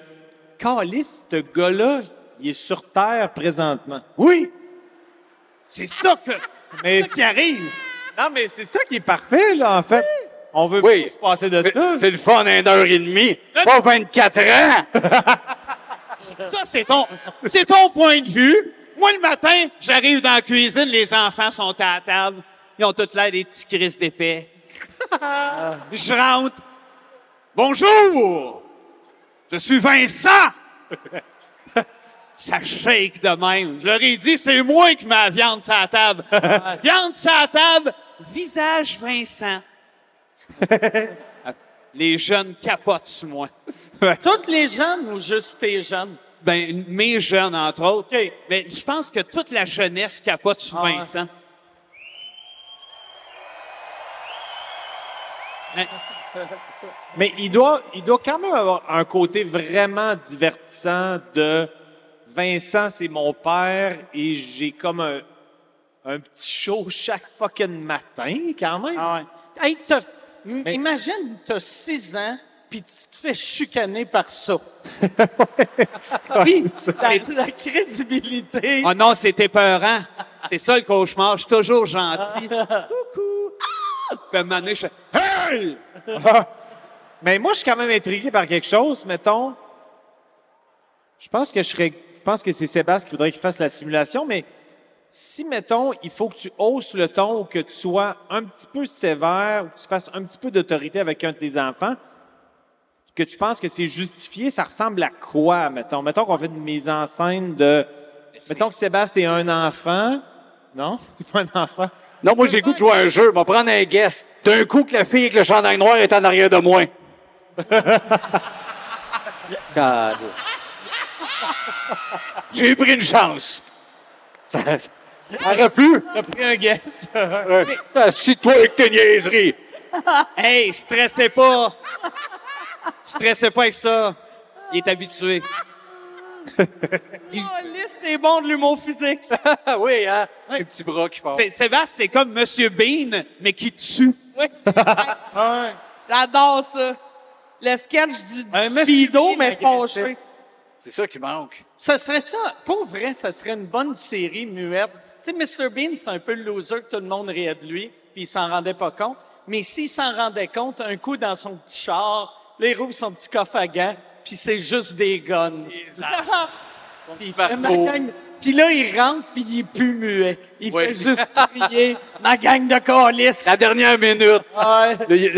Calice, ce gars-là, il est sur Terre présentement. Oui. C'est ça que. [LAUGHS] Mais qui arrive. Non, mais c'est ça qui est parfait, là, en fait. On veut Oui. se passer de ça. C'est le fun, une heure et demie. Pas 24 ans. [LAUGHS] Ça, c'est ton, c'est ton point de vue. Moi, le matin, j'arrive dans la cuisine, les enfants sont à la table. Ils ont tous l'air des petits crises d'épais. Je rentre. Bonjour! Je suis Vincent! Ça shake de même. Je leur ai dit, c'est moi qui la viande sur la table. [LAUGHS] viande sur la table, visage Vincent. [LAUGHS] les jeunes capotent sur moi. Toutes les jeunes ou juste tes jeunes? Ben, mes jeunes, entre autres. Mais je pense que toute la jeunesse capote sur Ah ouais. Mais il doit, il doit quand même avoir un côté vraiment divertissant de Vincent, c'est mon père et j'ai comme un, un petit show [LAUGHS] chaque fucking matin, quand même. Ah ouais. Hey, Imagine, tu as 6 ans, puis tu te fais chicaner par ça. [LAUGHS] oui, t'as la crédibilité. Oh non, c'était peurant. C'est ça le cauchemar. Je suis toujours gentil. [LAUGHS] Coucou. Puis à un moment donné, je fais Hey! [LAUGHS] Mais moi, je suis quand même intrigué par quelque chose. Mettons, je pense que je serais, je pense que c'est Sébastien qui voudrait qu'il fasse la simulation, mais si, mettons, il faut que tu hausses le ton ou que tu sois un petit peu sévère ou que tu fasses un petit peu d'autorité avec un de tes enfants, que tu penses que c'est justifié, ça ressemble à quoi, mettons? Mettons qu'on fait une mise en scène de... Mettons que Sébastien est un enfant. Non? [LAUGHS] T'es pas un enfant? Non, moi, j'ai le goût de jouer à un jeu. Je vais prendre un guess. D'un coup que la fille avec le chandail noir est en arrière de moi. [LAUGHS] J'ai pris une chance. Ça, ça aurait pu. T'as pris un guess. [LAUGHS] Assis-toi avec tes niaiseries. Hey, stressez pas! Stressez pas avec ça. Il est habitué. [LAUGHS] Oh, lisse, c'est bon de l'humour physique. [LAUGHS] oui, hein? Les petits bras qui partent. C'est- Sébastien, c'est comme Monsieur Bean, mais qui tue. Oui. [LAUGHS] J'adore ça. Le sketch du speedo, mais fâché. C'est ça qui manque. Ça serait ça, pour vrai, ça serait une bonne série muette. Tu sais, Mr. Bean, c'est un peu le loser que tout le monde riait de lui, puis il s'en rendait pas compte. Mais s'il s'en rendait compte, un coup dans son petit char, là, il rouvre son petit coffre à gants, puis c'est juste des guns. [LAUGHS] Puis là, il rentre, puis il est plus muet. Il Oui. fait juste crier [LAUGHS] « Ma gang de calices! La dernière minute.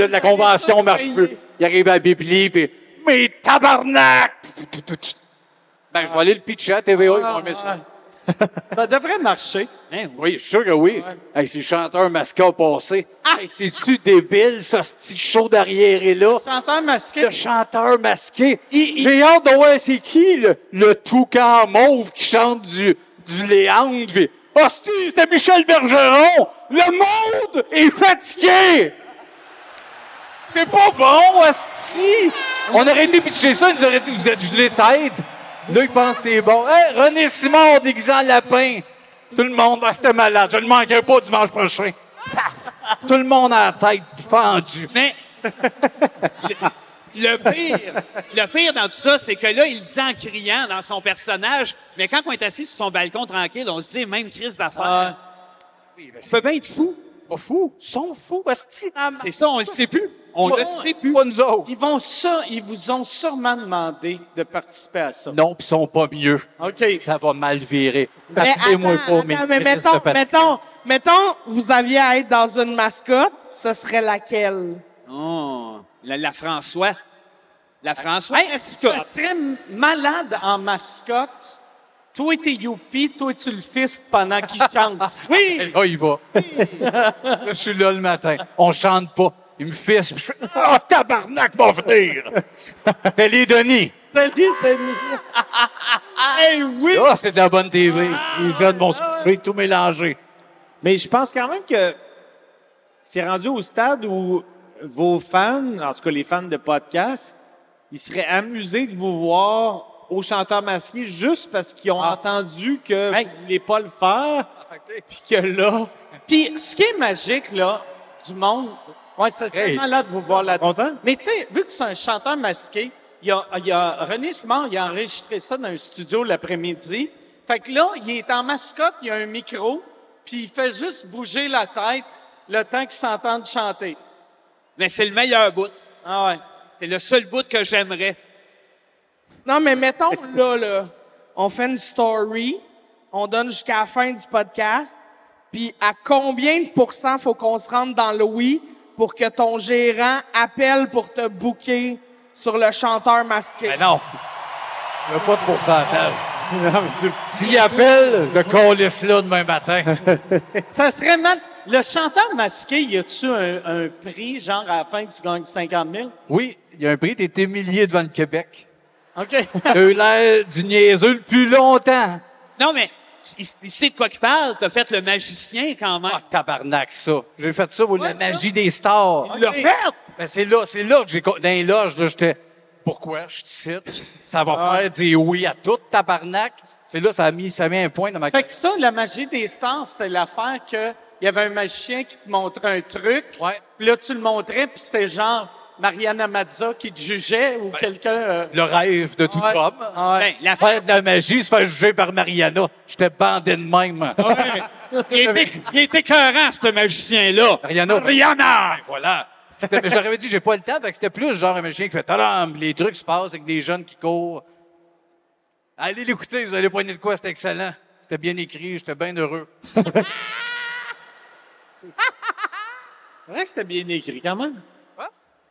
La convention marche plus. Il arrive à la Bibli, puis Mais tabarnak! Ben, je vais aller le pitcher à TVA, ils vont aimer ça. [LAUGHS] Ça devrait marcher. Oui, je suis sûr que oui. Hey, c'est le chanteur masqué passé. Hey, C'est-tu débile, ça, ce petit show derrière et là? Chanteur masqué. Le chanteur masqué. J'ai hâte de voir c'est qui, le, le toucan mauve qui chante du, du Léandre. Puis, Hostie, c'était Michel Bergeron! Le monde est fatigué! C'est pas bon, hostie! On aurait été pitcher ça, ils nous auraient dit, vous êtes gelé tête. Là, ils pensent que c'est bon. Hey, René Simard déguisé en lapin. Tout le monde, ah, c'était malade. Je ne manquerai pas dimanche prochain. Tout le monde a la tête fendue. Mais le, le pire, le pire dans tout ça, c'est que là, il dit en criant dans son personnage, mais quand on est assis sur son balcon tranquille, on se dit même crise d'affaires. Ça peut bien être fou. Pas fou. Ils sont fous. C'est ça, on le sait plus. On Pas- le sait plus. Pas nous autres. Ils vont ça, ils vous ont sûrement demandé de participer à ça. Non, puis ils sont pas mieux. OK. Ça va mal virer. Mais Appelez-moi attends, pas, attends, mais crises mettons, mettons, mettons, vous aviez à être dans une mascotte, ce serait laquelle? Oh, la, la François. La François. Hey, ça serait malade en mascotte. Toi, t'es youpi, toi, tu le fistes pendant qu'il chante. [LAUGHS] Oui! Là, il va. Là, je suis là le matin. On chante pas. Il me fisse. puis Je fais Oh, tabarnak, mon frère! C'était les Denis. Salut, Denis. hey, [LAUGHS] oui! Là, c'est de la bonne TV. Les jeunes vont se coucher tout mélangés. Mais je pense quand même que c'est rendu au stade où vos fans, en tout cas les fans de podcast, ils seraient amusés de vous voir au chanteur masqué juste parce qu'ils ont entendu que vous ne voulez pas le faire. Puis que là. Puis, ce qui est magique, là, du monde, ouais, serait Hey. malade de vous voir là Content? Mais tu sais, vu que c'est un chanteur masqué, il y a, il y a René Simard, il a enregistré ça dans un studio l'après-midi. Fait que là, il est en mascotte, il a un micro, puis il fait juste bouger la tête le temps qu'il s'entende chanter. Mais c'est le meilleur bout. Ah ouais. C'est le seul bout que j'aimerais. Non, mais mettons, là, là, on fait une story, on donne jusqu'à la fin du podcast, puis à combien de pourcents faut qu'on se rende dans le oui pour que ton gérant appelle pour te booker sur le chanteur masqué? Ben non. Il n'y a pas de pourcentage. [LAUGHS] S'il appelle, le colis là demain matin. [LAUGHS] Ça serait mal. Le chanteur masqué, y a-tu un, un prix, genre à la fin que tu gagnes 50 000? Oui, il y a un prix, t'es humilié devant le Québec. OK. [LAUGHS] T'as eu l'air du niaiseux le plus longtemps. Non, mais il, il sait de quoi qu'il parle. T'as fait le magicien quand même. Ah, tabarnak, ça. J'ai fait ça pour la magie des stars. Il l'a fait! Ben, c'est là, c'est là que j'ai, dans les loges, là, j'étais, pourquoi? Je te cite? Ça va faire dire oui à tout, tabarnak. C'est là, ça a mis, ça a mis un point dans ma Fait que ça, la magie des stars, c'était l'affaire que il y avait un magicien qui te montrait un truc. Puis là, tu le montrais, puis c'était genre Mariana Mazza qui te jugeait ou quelqu'un. euh, Le rêve de tout Ouais. homme. Ouais. Ben, la Faire de la magie, se faire juger par Mariana. J'étais bandé de même. Il était, il était écœurant, ce magicien-là. Mariana. Rihanna! Voilà. C'était- mais J'aurais dit, j'ai pas le temps, fait que c'était plus genre un magicien qui fait tadam, les trucs se passent avec des jeunes qui courent. Allez l'écouter, vous allez poigner de quoi, c'était excellent. C'était bien écrit, j'étais bien heureux. C'est vrai que c'était bien écrit, quand même.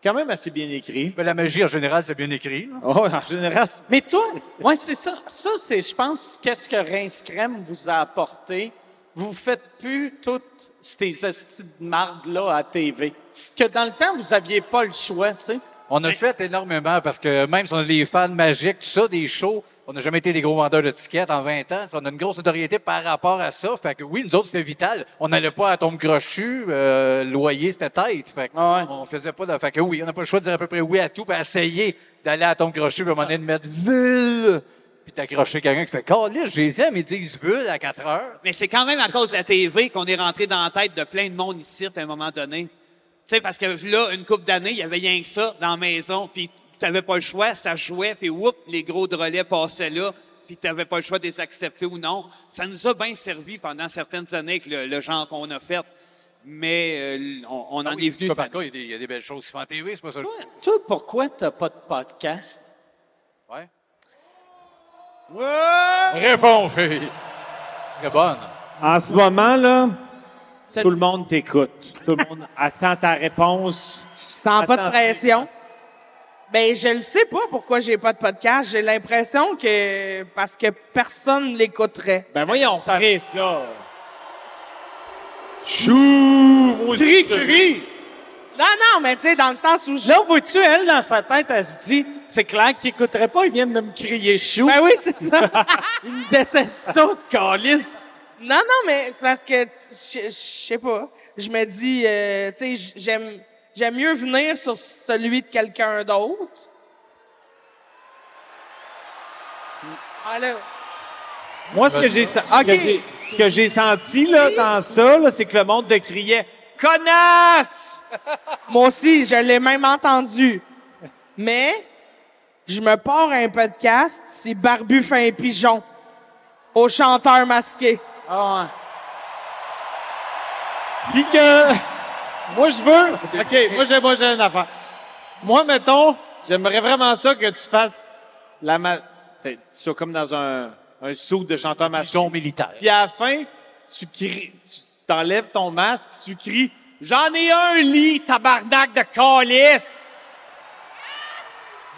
C'est quand même assez bien écrit. Mais la magie, en général, c'est bien écrit. là. Oh, en général, c'est- Mais toi, ouais, c'est ça. Ça, c'est, je pense, qu'est-ce que Rince Crème vous a apporté. Vous faites plus toutes ces estis de marde-là à TV. Que dans le temps, vous aviez pas le choix, tu sais. On a fait énormément parce que même si on est des fans magiques, tout ça, des shows, on n'a jamais été des gros vendeurs de tickets en 20 ans. On a une grosse notoriété par rapport à ça. Fait que oui, nous autres, c'était vital. On n'allait pas à tombe crochu, euh, loyer, c'était tête. Fait que on faisait pas de... Fait que oui, on n'a pas le choix de dire à peu près oui à tout, puis essayer d'aller à tombe crochu, puis à un moment donné, de mettre ville, puis t'accrocher quelqu'un qui fait « Calisse, j'ai dit, mais ils disent ville à 4 heures. Mais c'est quand même à cause de la TV qu'on est rentré dans la tête de plein de monde ici à un moment donné. Tu sais, parce que là, une couple d'années, il y avait rien que ça dans la maison, puis tu n'avais pas le choix, ça jouait, puis whoop, les gros drôlets passaient là, puis tu n'avais pas le choix de les accepter ou non. Ça nous a bien servi pendant certaines années avec le, le genre qu'on a fait, mais euh, on, on Ah en oui, est venu. par cas, il y a des- il y, a des belles choses qui font en TV, c'est pas ça. Toi, pourquoi t'as pas de podcast? Ouais. Réponds, fille. Ce serait bonne. En ce moment, là, tout le monde t'écoute. Tout le monde attend ta réponse. Sans pas de pression. Ben, je le sais pas pourquoi j'ai pas de podcast. J'ai l'impression que parce que personne l'écouterait. Ben voyons, Chris, là. Chou! Cri, cri! Non, non, mais tu sais, dans le sens où je... Là, vois-tu, elle, dans sa tête, elle se dit, c'est clair qu'il écouterait pas, ils viennent de me crier chou. Ben oui, c'est ça. [LAUGHS] ils me détestent tous, calice. Non, non, mais c'est parce que, je je sais pas, je me dis, euh, tu sais, j'aime, j'aime mieux venir sur celui de quelqu'un d'autre. Alors, Moi, ce que j'ai ce que senti là, dans ça, là, c'est que le monde te criait Connasse! [LAUGHS] moi aussi, je l'ai même entendu. Mais, je me pars un podcast, c'est Barbu fin pigeon, au chanteur masqué. Ah Puis que. Moi, je veux. OK, moi, j'ai, moi, j'ai une affaire. Moi, mettons, j'aimerais vraiment ça que tu fasses la. Ma... Tu sois comme dans un, un sou de chanteur masqué. Militaire. Puis à la fin, tu cries, tu t'enlèves ton masque, puis tu cries J'en ai un lit, tabarnak de calice!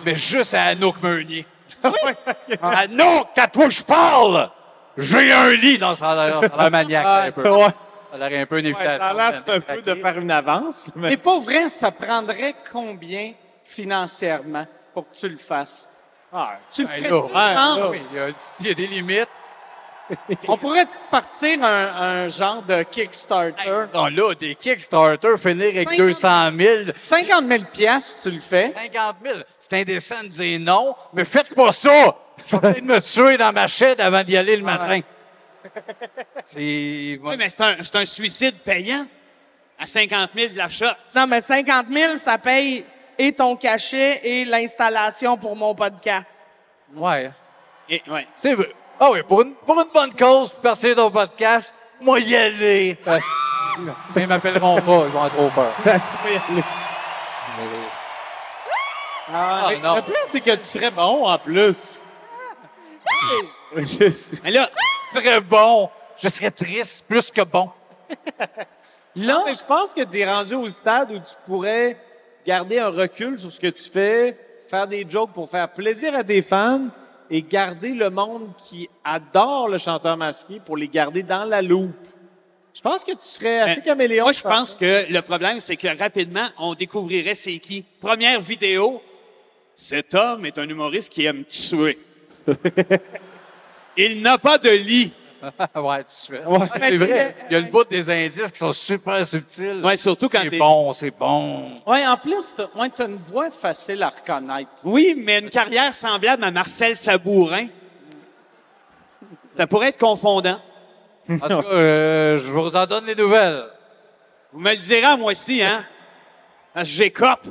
Mais juste à Anouk Meunier. [LAUGHS] Anouk, à toi que je parle! J'ai un lit dans sa l'air, ça a l'air maniaque, ça, un peu. Ouais. Ça a l'air un peu une Ouais, ça a l'air un peu de faire une avance. Mais pas vrai, ça prendrait combien financièrement pour que tu le fasses? Ah, tu le Ben genre? oui, il y, a, il y a des limites. On pourrait partir un, un genre de Kickstarter. Non, là, des Kickstarter, finir avec 200 000. 50 000 piastres, tu le fais. 50 000. C'est indécent de dire non, mais faites pas ça! Je vais peut-être me tuer dans ma chaîne avant d'y aller le matin. C'est. Oui, mais c'est un, c'est un suicide payant. À 50 000 de l'achat. Non, mais 50 000, ça paye et ton cachet et l'installation pour mon podcast. Ouais. Et, ouais. C'est vrai. Ah oui, pour une, pour une bonne cause, pour partir ton podcast, moi y aller. Parce- Mais ils m'appelleront pas, ils vont avoir trop peur. [LAUGHS] tu peux y aller. Ah, Mais non. Le plus, c'est que tu serais bon en plus. [LAUGHS] Je- Mais là, serais bon. Je serais triste plus que bon. [LAUGHS] Non, mais je pense que tu es rendu au stade où tu pourrais garder un recul sur ce que tu fais, faire des jokes pour faire plaisir à des fans et garder le monde qui adore le chanteur masqué pour les garder dans la loupe. Je pense que tu serais assez Ben, caméléon. Moi, je pense ça. que le problème, c'est que rapidement, on découvrirait c'est qui. Première vidéo, cet homme est un humoriste qui aime tuer. [LAUGHS] Il n'a pas de lit. [LAUGHS] ouais, tout de suite. Ouais. Ah, c'est vrai. Il y a le bout des indices qui sont super subtils. Ouais, surtout quand C'est bon, c'est bon. Ouais, en plus, t'as ouais, t'as une voix facile à reconnaître. Oui, mais une carrière semblable à Marcel Sabourin. Ça pourrait être confondant. En tout cas, euh, je vous en donne les nouvelles. Vous me le direz à moi aussi, hein? Parce que j'écope.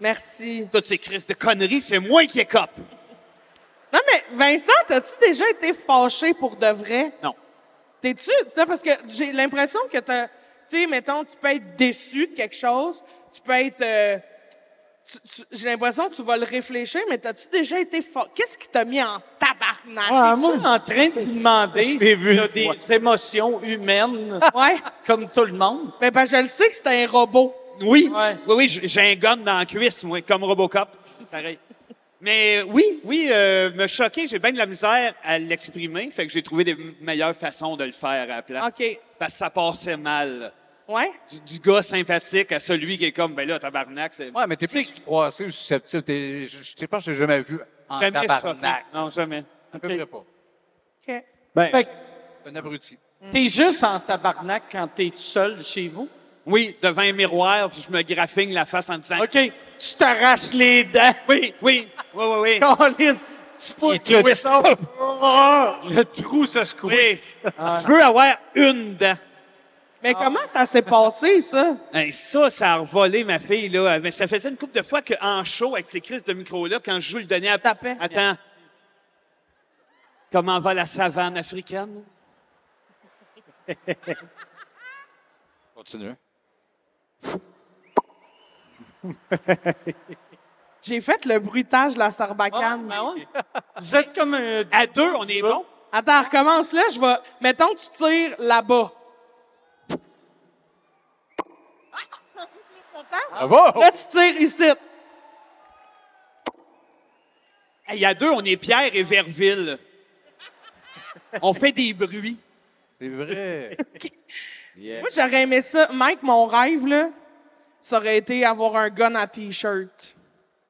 Merci. Toutes ces crises de conneries, c'est moi qui écope. Non, mais Vincent, as-tu déjà été fâché pour de vrai? Non. T'es-tu. Parce que j'ai l'impression que t'as. Tu sais, mettons, tu peux être déçu de quelque chose, tu peux être. euh, tu- tu- j'ai l'impression que tu vas le réfléchir, mais t'as-tu déjà été fâché? Qu'est-ce qui t'a mis en tabarnak? Ah, moi, en train de t'y demander vu des fois. émotions humaines, Ouais. [LAUGHS] comme tout le monde? Mais ben, je le sais que c'est un robot. Oui, Ouais. oui, oui, j'ai j'ai un gun dans la cuisse, moi, comme Robocop. Pareil. Mais oui, oui, euh, me choquer, j'ai bien de la misère à l'exprimer, fait que j'ai trouvé des meilleures façons de le faire à la place. OK. Parce que ça passait mal. Ouais? Du, du gars sympathique à celui qui est comme, ben là, tabarnak, c'est... Ouais, mais t'es plus froissé ou susceptible. T'es- Je je sais pas, je t'ai jamais vu en Jamais choqué. Non, jamais. À peu près pas. OK. Ben, Fait que Un abruti. t'es juste en tabarnak quand t'es tout seul chez vous? Oui, devant un miroir, puis je me graffigne la face en disant... OK, tu t'arraches les dents. Oui, oui, oui, oui, oui. Câlisse, tu fous le- le ça. le trou se squeeze. Oui. Je veux avoir une dent. Mais comment ça s'est passé, ça? Hey, ça, ça a revolé ma fille, là. Mais ça faisait une couple de fois qu'en show, avec ces crises de micro-là, quand je joue le donner à... Tapait. Attends. Comment va la savane africaine? Continue. [LAUGHS] J'ai fait le bruitage de la sarbacane. Ah, ben ouais. Vous êtes comme un... À deux, on est bon. Attends, recommence là, je vais. Mettons que tu tires là-bas. Bravo! Là, tu tires ici. Hey, à deux, on est Pierre et Verville. On fait des bruits. C'est vrai. [LAUGHS] Moi, j'aurais aimé ça. Mike, mon rêve, là, ça aurait été avoir un gun à T-shirt.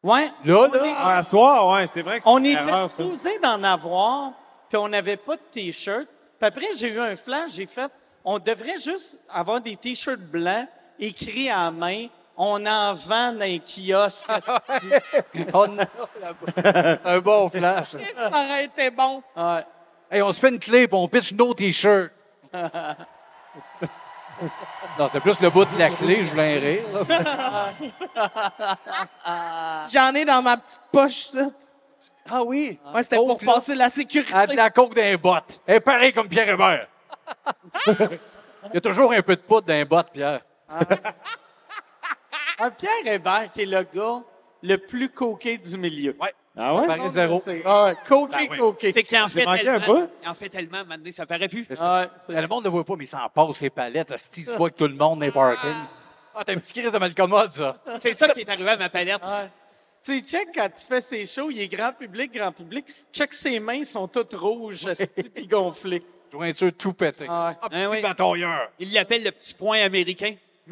Ouais. Là, là. Ah, à soir, ouais, c'est vrai que On était supposé d'en avoir, puis on n'avait pas de T-shirt. Puis après, j'ai eu un flash, j'ai fait, on devrait juste avoir des T-shirts blancs écrits à main. On en vend dans les kiosques. [LAUGHS] On a là-bas. Un bon flash. Ça aurait été bon. Ouais. Hey, on se fait une clé et on pitch nos t-shirts. [LAUGHS] [LAUGHS] Non, c'était plus le bout de la clé, je voulais rire. [LAUGHS] J'en ai dans ma petite poche, ça. Ah oui? Ouais, c'était pour là? passer la sécurité. À de la coke d'un bot. Et pareil comme Pierre Hébert. [LAUGHS] Il y a toujours un peu de poudre dans les bottes, Pierre. Un Pierre Hébert, qui est le gars le plus coqué du milieu. Ouais. Ah ouais? Pareil zéro. Ah ouais, coqué, Ben oui. coqué. C'est qu'il en J'ai fait manqué un tellement. bout. Il en fait tellement, maintenant, ça paraît plus. Ah ouais, Le monde ne le voit pas, mais il s'en passe ses palettes. Asti, il se voit que tout le monde dans les parkings. Ah, t'as un petit crise de malcommode, ça. C'est ça qui est arrivé à ma palette. Ouais. Tu sais, check quand il fait ses shows, il est grand public, grand public. Check ses mains sont toutes rouges, [LAUGHS] esti, puis gonflées. Jointure tout pété. Ah ouais. Ah, petit Hein, oui. batailleur. Il l'appelle le petit point américain. [LAUGHS]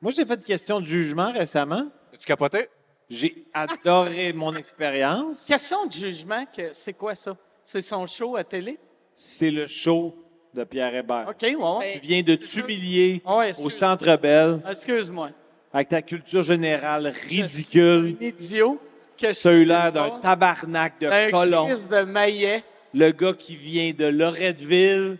Moi, j'ai fait une question de jugement récemment. As-tu capoté? J'ai adoré mon expérience. Question de jugement, que c'est quoi ça? C'est son show à télé? C'est le show de Pierre Hébert. OK, ouais. Tu viens de t'humilier Ah ouais, au excuse- Centre Bell Excuse-moi. avec ta culture générale ridicule. Un idiot que je Tu as eu l'air d'un tabarnak de colon. crise de maillet. Le gars qui vient de Loretteville,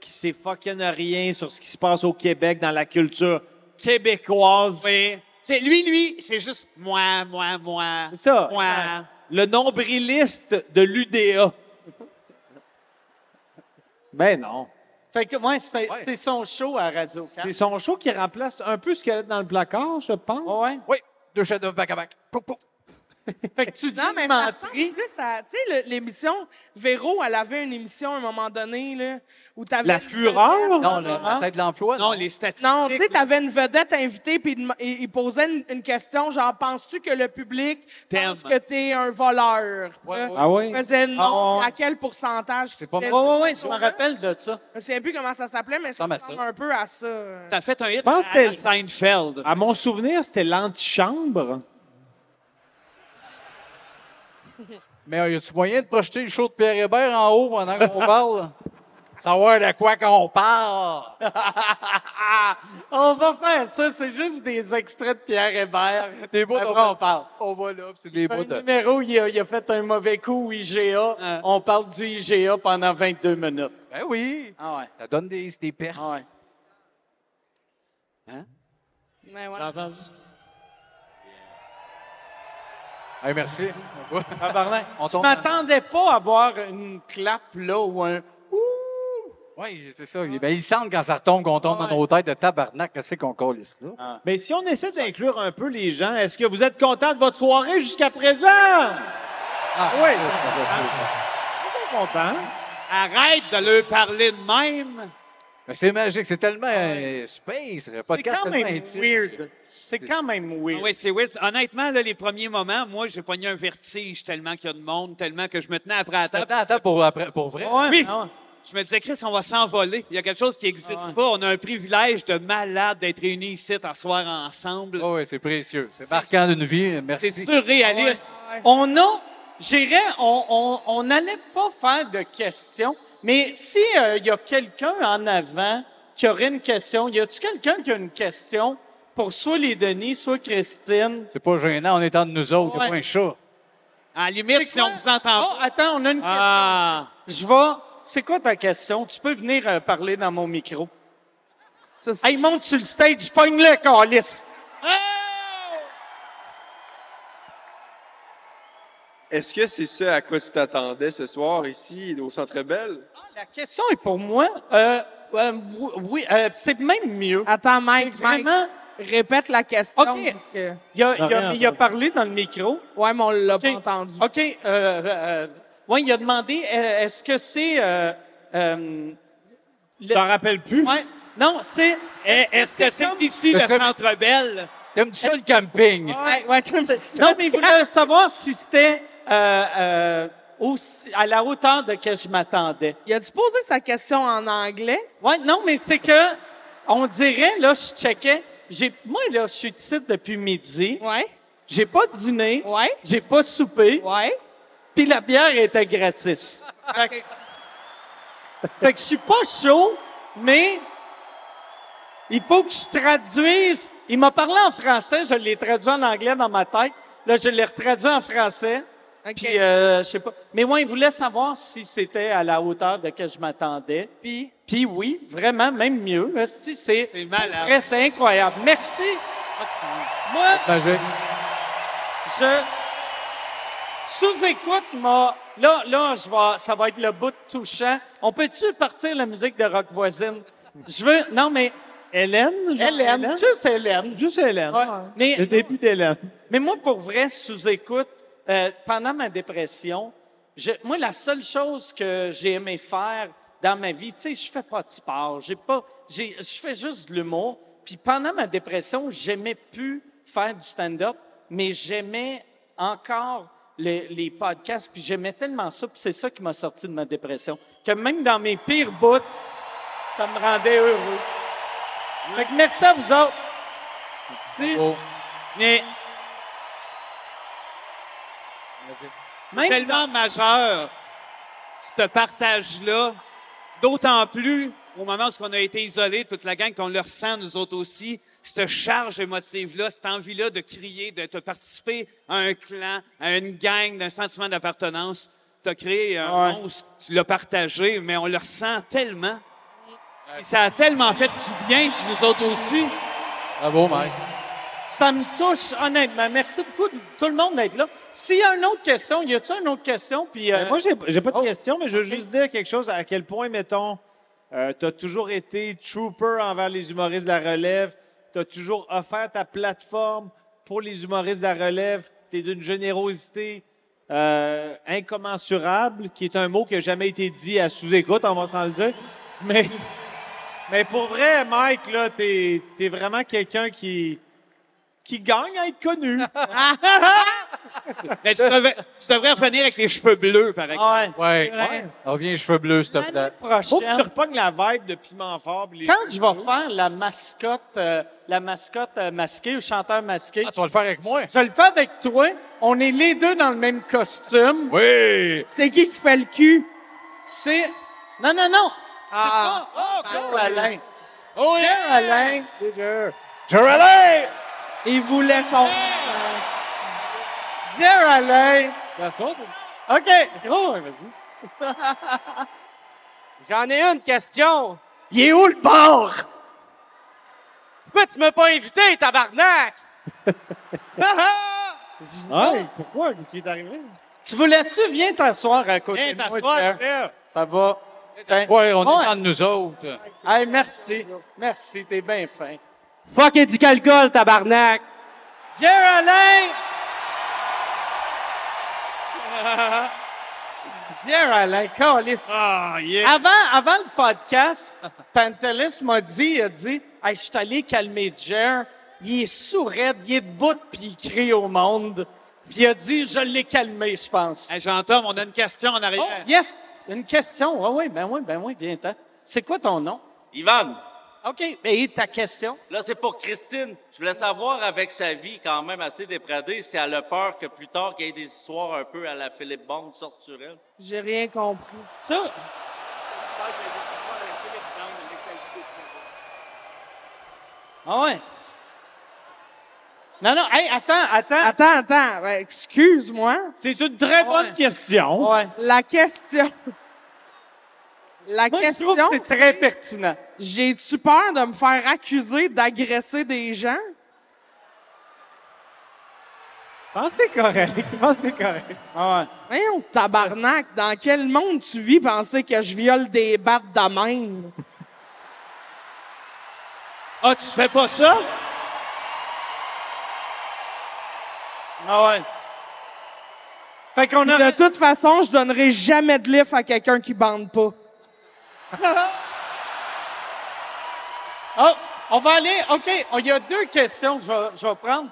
qui sait fucking rien sur ce qui se passe au Québec dans la culture québécoise. Oui. C'est lui, lui, c'est juste moi, moi, moi. C'est ça. Moi. Le nombriliste de l'UDA. Ben non. Fait que, ouais, c'est c'est son show à radio C'est son show qui remplace un peu ce qu'elle a dans le placard, je pense. Ouais. Oui, deux chefs-d'œuvre back à back. Pou, pou. [LAUGHS] fait que tu dis Non, mais ça menterie. ressemble plus à... Tu sais, l'émission... Véro, elle avait une émission à un moment donné, là, où t'avais... La une fureur? vedette. Non, le- la tête de l'emploi. Non, les statistiques. Non, tu sais, t'avais une vedette invitée, puis il, dem- il- il posait une, une question, genre, penses-tu que le public pense que t'es un voleur? Ouais, ouais. Ah oui? Il faisait non, Ah, ouais. à quel pourcentage? C'est pas. Oui, oui, ce je me rappelle de ça. Je me souviens plus comment ça s'appelait, mais ça ressemble à un peu à ça. Ça a fait un hit pense que à c'était- Seinfeld. À mon souvenir, c'était l'antichambre. [LAUGHS] Mais y a-tu moyen de projeter le show de Pierre Hébert en haut pendant qu'on [LAUGHS] parle? Savoir de quoi qu'on parle. [LAUGHS] on va faire ça, c'est juste des extraits de Pierre Hébert. Des bouts Après, on parle. On va là, puis c'est des bouts de... numéro, il a, il a fait un mauvais coup au IGA. Hein? On parle du IGA pendant 22 minutes. Ben oui, Ah ouais. ça donne des, des pertes. Ah ouais. Mais ouais. Hey, merci. Tabarnak. On Je tombe m'attendais pas à voir une clap là ou un. Oui, c'est ça. Ben, ils sentent quand ça retombe qu'on tombe Ouais. dans nos têtes de tabarnak. Qu'est-ce qu'on colle ici? là? Mais si on essaie d'inclure un peu les gens, est-ce que vous êtes content de votre soirée jusqu'à présent? Ah, oui. ça. Ils sont contents. Arrête de leur parler de même. Mais c'est magique. C'est tellement euh, space. Le C'est podcast quand tellement même intime. weird. C'est quand même weird. Oui, c'est weird. Honnêtement, là, les premiers moments, moi, j'ai pogné un vertige tellement qu'il y a de monde, tellement que je me tenais après la table. Attends, attends, pour, après- pour vrai? Ouais, Oui. ah ouais. Je me disais, Chris, on va s'envoler. Il y a quelque chose qui n'existe Ah ouais. pas. On a un privilège de malade d'être réunis ici, à soir ensemble. Oh, oui, c'est précieux. C'est marquant d'une vie. Merci. C'est surréaliste. On a, j'irais, on on- on n'allait pas faire de questions, mais si euh, il y a quelqu'un en avant qui aurait une question, y a-tu quelqu'un qui a une question pour soit les Denis, soit Christine? C'est pas gênant. On est entre nous autres. Ouais. a pas un chat. À la limite, si on vous entend Oh, attends, on a une question. Ah! Je vais. C'est quoi ta question? Tu peux venir euh, parler dans mon micro. Ça, Hey, monte sur le stage, pogne-le, calice. Est-ce que c'est ça à quoi tu t'attendais ce soir ici au Centre Belle? La question est pour moi. Euh, euh, oui, euh, c'est même mieux. Attends, Mike, C'est Mike, vraiment. répète la question. OK. parce que- Il a, il a- il a parlé dans le micro. Ouais, mais on l'a pas entendu. OK. Euh, euh, ouais, il a demandé euh, est-ce que c'est. Euh, euh, Je t'en rappelle plus? ouais, non, c'est. Eh, Est-ce que c'est ici le Est-ce que- Centre Belle? T'aimes-tu ça, le camping? Ouais, ouais, tu me- Non, mais il voulait savoir si c'était euh, euh, aussi- à la hauteur de que je m'attendais. Il a-tu posé sa question en anglais? Ouais, non, mais c'est que, on dirait, là, je checkais. J'ai, moi, là, je suis ici depuis midi. Ouais. J'ai pas dîné. Ouais. J'ai pas soupé. Ouais. Puis la bière était gratis. [LAUGHS] Fait que, fait que je suis pas chaud, mais il faut que je traduise. Il m'a parlé en français, je l'ai traduit en anglais dans ma tête. Là, je l'ai retraduit en français. OK. Puis, euh, je sais pas. Mais ouais, il voulait savoir si c'était à la hauteur de que je m'attendais. Puis, Puis oui, vraiment, même mieux. C'est C'est malade. c'est incroyable. Merci. Moi, Magique. je sous-écoute m'a. Là, là, je vais, ça va être le bout touchant. On peut-tu partir la musique de rock voisine? Je veux. Non, mais. Hélène? genre Hélène, juste Hélène. Juste Hélène. Ouais. Mais, Le début d'Hélène. mais moi, pour vrai, sous-écoute, euh, pendant ma dépression, je- moi, la seule chose que j'ai aimé faire dans ma vie, tu sais, je fais pas de sport, j'ai pas, j'ai, je fais juste de l'humour. Puis pendant ma dépression, j'aimais plus faire du stand-up, mais j'aimais encore les, les podcasts, puis j'aimais tellement ça, puis c'est ça qui m'a sorti de ma dépression, que même dans mes pires bouts, ça me rendait heureux. Fait que merci à vous autres. Merci. Oh. Mais Même tellement majeur, ce partage-là, d'autant plus au moment où on a été isolés, toute la gang, qu'on le ressent, nous autres aussi, cette charge émotive-là, cette envie-là de crier, de, de participer à un clan, à une gang, d'un sentiment d'appartenance. Tu as créé un Ouais. monstre, tu l'as partagé, mais on le ressent tellement. Puis ça a tellement fait du bien, nous autres aussi. Bravo, Mike. Ça me touche, honnêtement. Merci beaucoup de tout le monde d'être là. S'il y a une autre question, y a-t-il une autre question? Puis, euh, Ben, moi, j'ai j'ai pas de oh, question, mais je veux juste dire quelque chose. À quel point, mettons, tu as toujours été trooper envers les humoristes de la relève. Tu as toujours offert ta plateforme pour les humoristes de la relève. tu es d'une générosité euh, incommensurable, qui est un mot qui n'a jamais été dit à sous-écoute, on va s'en le dire. Mais, mais pour vrai, Mike, là, tu es, vraiment quelqu'un qui, qui gagne à être connu. [LAUGHS] Mais tu devrais, tu devrais revenir avec les cheveux bleus, par exemple. Ouais. Ouais. Reviens, cheveux bleus, s'il te plaît. Faut que tu repognes la vibe de piment fort. les Quand je vais faire la mascotte, euh, la mascotte euh, masquée, le chanteur masqué. Ah, tu vas le faire avec moi? Je le fais avec toi. On est les deux dans le même costume. Oui! C'est qui qui fait le cul? C'est. Non, non, non! C'est Ah. pas. Oh, Alain. Oh, Cher Alain. Alain! Il voulait son. Alain. T'assois, OK. [LAUGHS] Oh, vas-y. [LAUGHS] J'en ai une question. Il est où le bar? Pourquoi tu m'as pas invité, tabarnak? [LAUGHS] Ouais, pourquoi? Qu'est-ce qui est arrivé? Tu voulais-tu? Viens t'asseoir à côté Viens de moi, t'asseoir. Ça va? Ouais, on Ouais. est entre nous autres. Hey, merci. Merci, t'es bien fin. Fuck et du calcul, tabarnak. Cher Alain, câlisse. Ah, yeah. Avant, avant le podcast, [LAUGHS] Pantelis m'a dit, il a dit, hey, je suis allé calmer Jer. Il est sourd, il est debout, puis il crie au monde. Puis il a dit, je l'ai calmé, je pense. Hey, Jean-Tom, on a une question en Oh, arrière. yes! Une question. Ah oui, ben oui, ben oui, viens-t'en. C'est quoi ton nom? Ivan, OK. Et ta question? là, c'est pour Christine. Je voulais savoir, avec sa vie quand même assez dépradée, si elle a peur que plus tard, qu'il y ait des histoires un peu à la Philippe Bond sortent sur elle. J'ai rien compris. Ça? Ah ouais? Non, non, hey, attends, attends. Attends, attends. Excuse-moi. C'est une très bonne Ouais. question. Ouais. La question. La Moi, je question. trouve que c'est très pertinent. J'ai-tu peur de me faire accuser d'agresser des gens? Je pense que t'es correct. Je pense que t'es correct. Ah ouais. Voyons, tabarnak, dans quel monde tu vis penser que je viole des battes de même? Ah, tu fais pas ça? Ah ouais. Fait qu'on a... De toute façon, je donnerai jamais de lift à quelqu'un qui bande pas. [LAUGHS] Oh, on va aller. OK, il y a deux questions que je vais, je vais prendre.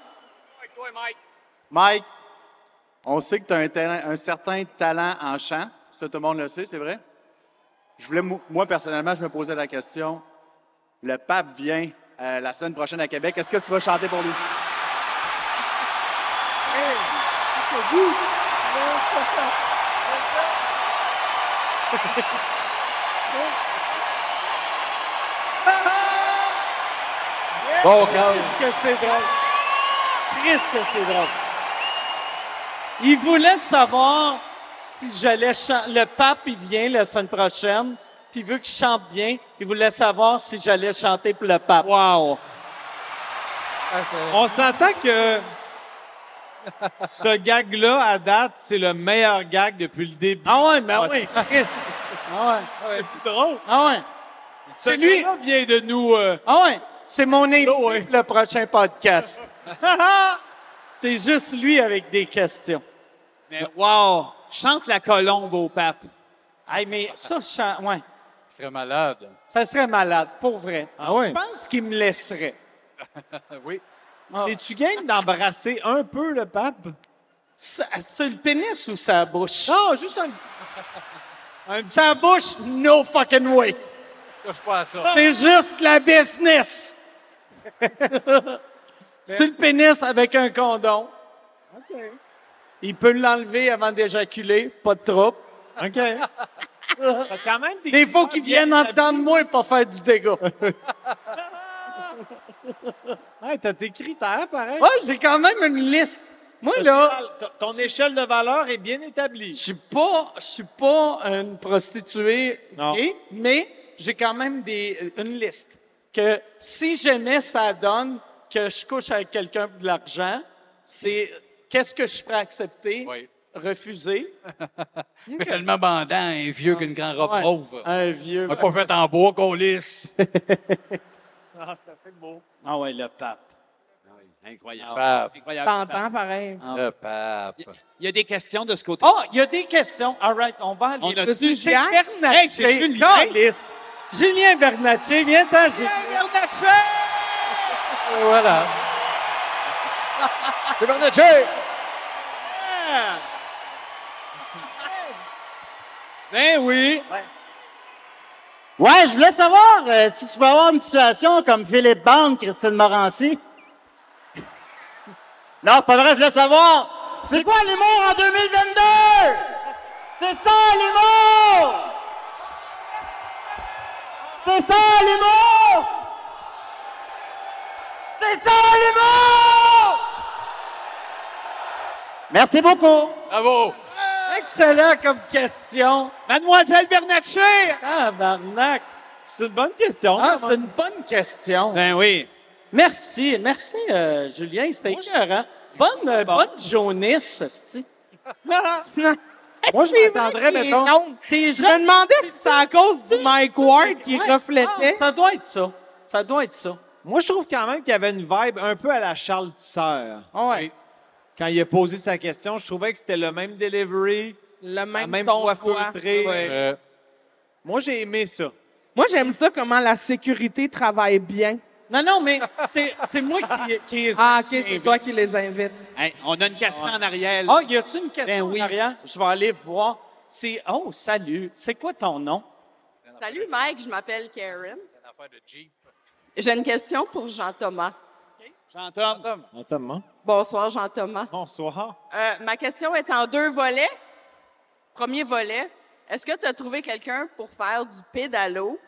Mike, on sait que tu as un, talent- un certain talent en chant. Ça, tout le monde le sait, c'est vrai? Je voulais, mo- moi, personnellement, je me posais la question. Le pape vient euh, la semaine prochaine à Québec. Est-ce que tu vas chanter pour lui? [LAUGHS] [LAUGHS] Bon, Qu'est-ce que c'est drôle. Qu'est-ce que c'est drôle. Il voulait savoir si j'allais chanter. Le pape, il vient la semaine prochaine, puis il veut que je chante bien. Il voulait savoir si j'allais chanter pour le pape. Wow! On s'entend que ce gag-là, à date, c'est le meilleur gag depuis le début. Ah ouais, ben oui, Chris. Ah ouais. C'est plus drôle. Ah ouais. C'est lui. lui vient de nous. euh, Ah ouais. C'est mon invité pour le prochain podcast. [LAUGHS] c'est juste lui avec des questions. Mais wow! Chante la colombe au pape. Hey, mais ça, je chante- ouais. Ce serait malade. Ça serait malade, pour vrai. Ah ouais? Je pense qu'il me laisserait. [LAUGHS] oui. Ah. Es-tu game d'embrasser un peu le pape? Ça- C'est le pénis ou sa bouche? Non, juste un. [LAUGHS] Sa bouche, no fucking way. Touche pas à ça. C'est juste la business. [LAUGHS] C'est le pénis avec un condom. OK. Il peut l'enlever avant d'éjaculer, pas de trouble. OK. Quand même des. Il faut qu'il vienne entendre moi pour faire du dégât. [LAUGHS] Ouais, t'as tes critères, pareil? Ouais, j'ai quand même une liste. Moi, là, Ton- Ton échelle de valeur est bien établie. je suis pas, je suis pas une prostituée, Non. ok, mais j'ai quand même des, une liste. Que si jamais ça donne que je couche avec quelqu'un pour de l'argent, c'est qu'est-ce que je suis prêt à accepter, Oui. refuser? [LAUGHS] Mais c'est tellement bandant, un vieux qu'une grande robe Ouais. Un vieux. On pas fait en bois qu'on lisse. [LAUGHS] Ah, c'est assez beau. Ah ouais, le pape. Incroyable. Incroyable. T'entends pareil? Le pape. Il y a des questions de ce côté. Oh, il y a des questions. All right, on va aller. On a C'est Julien? Bernatchez. Hey, c'est Julien. Julien Bernatchez, viens-t'en, Julien. Bernatchez! Voilà. [LAUGHS] C'est Bernatchez! Ben oui. Ouais, je voulais savoir euh, si tu peux avoir une situation comme Philippe Bande, Christine Morancy. [LAUGHS] non, c'est pas vrai, je voulais savoir. C'est quoi l'humour en 2022? C'est ça l'humour! C'est ça l'humour! C'est ça l'humour! Merci beaucoup. Bravo. Excellent comme question. Mademoiselle Bernatchez! Ah, Barnac. C'est une bonne question. Ah, c'est une bonne question. Ben oui. Merci, merci, euh, Julien. C'était écœurant. Bonne, euh, bonne jaunisse, c'est [LAUGHS] Moi, je m'attendrais, mettons. Je me demandais si c'est à cause du Mike Ward qui Ouais. reflétait. Ah, ça doit être ça. Ça doit être ça. Moi, je trouve quand même qu'il y avait une vibe un peu à la Charles Tisseur. Ouais. Quand il a posé sa question, je trouvais que c'était le même delivery, Le la même, ton voix feutrée. Euh, Moi, j'ai aimé ça. Moi, j'aime ça comment la sécurité travaille bien. Non, non, mais c'est c'est moi qui, qui les Ah, OK, c'est toi qui les invites. Hey, on a une question en arrière. Ah, y a-tu une question Ben oui. en arrière? Je vais aller voir. C'est Oh, salut. C'est quoi ton nom? Salut Mike, je m'appelle Karen. J'ai une question pour Jean-Thomas. Jean-Tom. Notamment. Bonsoir Jean-Thomas. Bonsoir. Euh, ma question est en deux volets. Premier volet, est-ce que tu as trouvé quelqu'un pour faire du pédalo?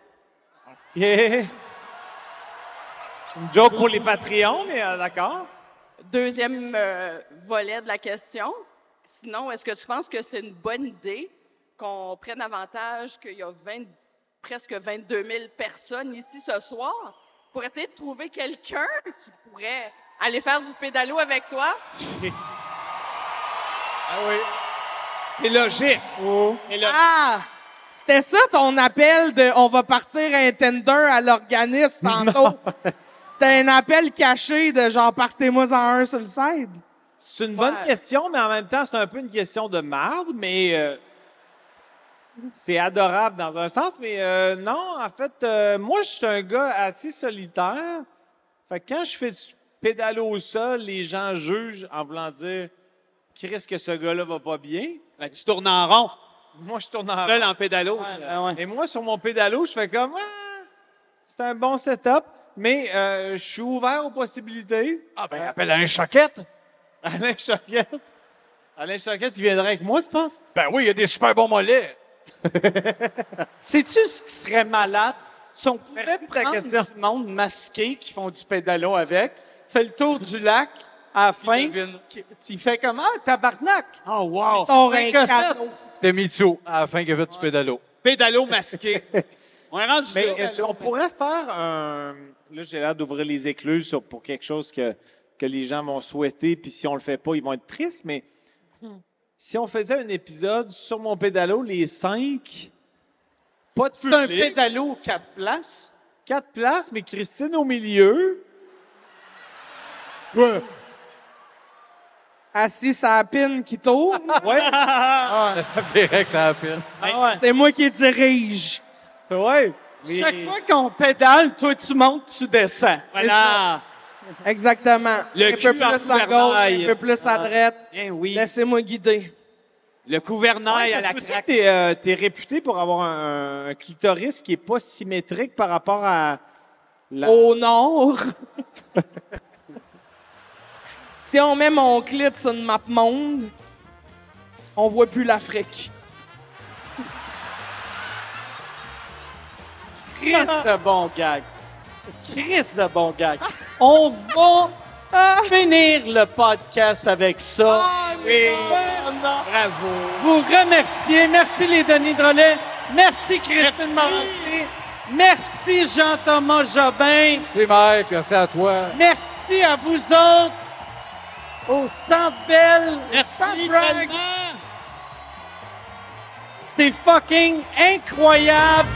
OK. Une joke pour les Patreons, mais euh, d'accord? Deuxième euh, volet de la question. Sinon, est-ce que tu penses que c'est une bonne idée qu'on prenne avantage qu'il y a 20 presque 22 000 personnes ici ce soir pour essayer de trouver quelqu'un qui pourrait aller faire du pédalo avec toi? [LAUGHS] Ah oui. C'est logique. Oh. Et là, Ah! C'était ça ton appel de on va partir un tender à l'organisme [LAUGHS] tantôt? [LAUGHS] C'était un appel caché de genre partez-moi en un sur le side. C'est une bonne question, mais en même temps, c'est un peu une question de marde, mais euh, c'est adorable dans un sens. Mais euh, non, en fait, euh, moi, je suis un gars assez solitaire. Fait que quand je fais du pédalo au sol, les gens jugent en voulant dire Chris, que ce gars-là va pas bien. ben, tu tournes en rond. Moi, je tourne en Seul en pédalo. Et moi, sur mon pédalo, je fais comme Ah, c'est un bon setup, mais euh, je suis ouvert aux possibilités. Ah, ben, appelle un choquette. [LAUGHS] Alain Choquette. Alain Choquette, il viendrait avec moi, tu penses? Ben oui, il y a des super bons mollets. [LAUGHS] Sais-tu ce qui serait malade? Si on pouvait prendre du monde masqué qui font du pédalo avec, fait le tour du lac, à la fin, qui- il fait comme « Ah, tabarnak! Oh, wow! C'était Mitsu à la fin a fait du pédalo. Pédalo masqué. [LAUGHS] On est rendu Mais est-ce qu'on pourrait faire un. Là, j'ai l'air d'ouvrir les écluses sur- pour quelque chose que, que les gens vont souhaiter, puis si on le fait pas, ils vont être tristes, mais si on faisait un épisode sur mon pédalo, les cinq, pas de C'est un public, pédalo quatre places? quatre places, mais Christine au milieu. Assis sur la pine qui tourne. Ouais. Ça dirait que ça a. Ah ouais. C'est moi qui dirige. Ouais. Chaque fois qu'on pédale, toi, tu montes, tu descends. Voilà. Exactement. Le un peu plus à gauche, un peu plus à droite. Bien oui. Laissez-moi guider. Le gouvernail Ouais, à ça la craque. que t'es, euh, t'es réputé pour avoir un, un clitoris qui est pas symétrique par rapport à. la- Au nord. [LAUGHS] si on met mon clit sur une map monde, on voit plus l'Afrique. Chris de bon gag. Chris de bon gag. On va finir le podcast avec ça. Oui. Vraiment Bravo. Vous remercier. Merci les Denis Drolet. Merci Christine Morancy. Merci Jean-Thomas Jobin. Merci, Mike. Merci à toi. Merci à vous autres. Au Centre Bell. Merci. C'est fucking incroyable.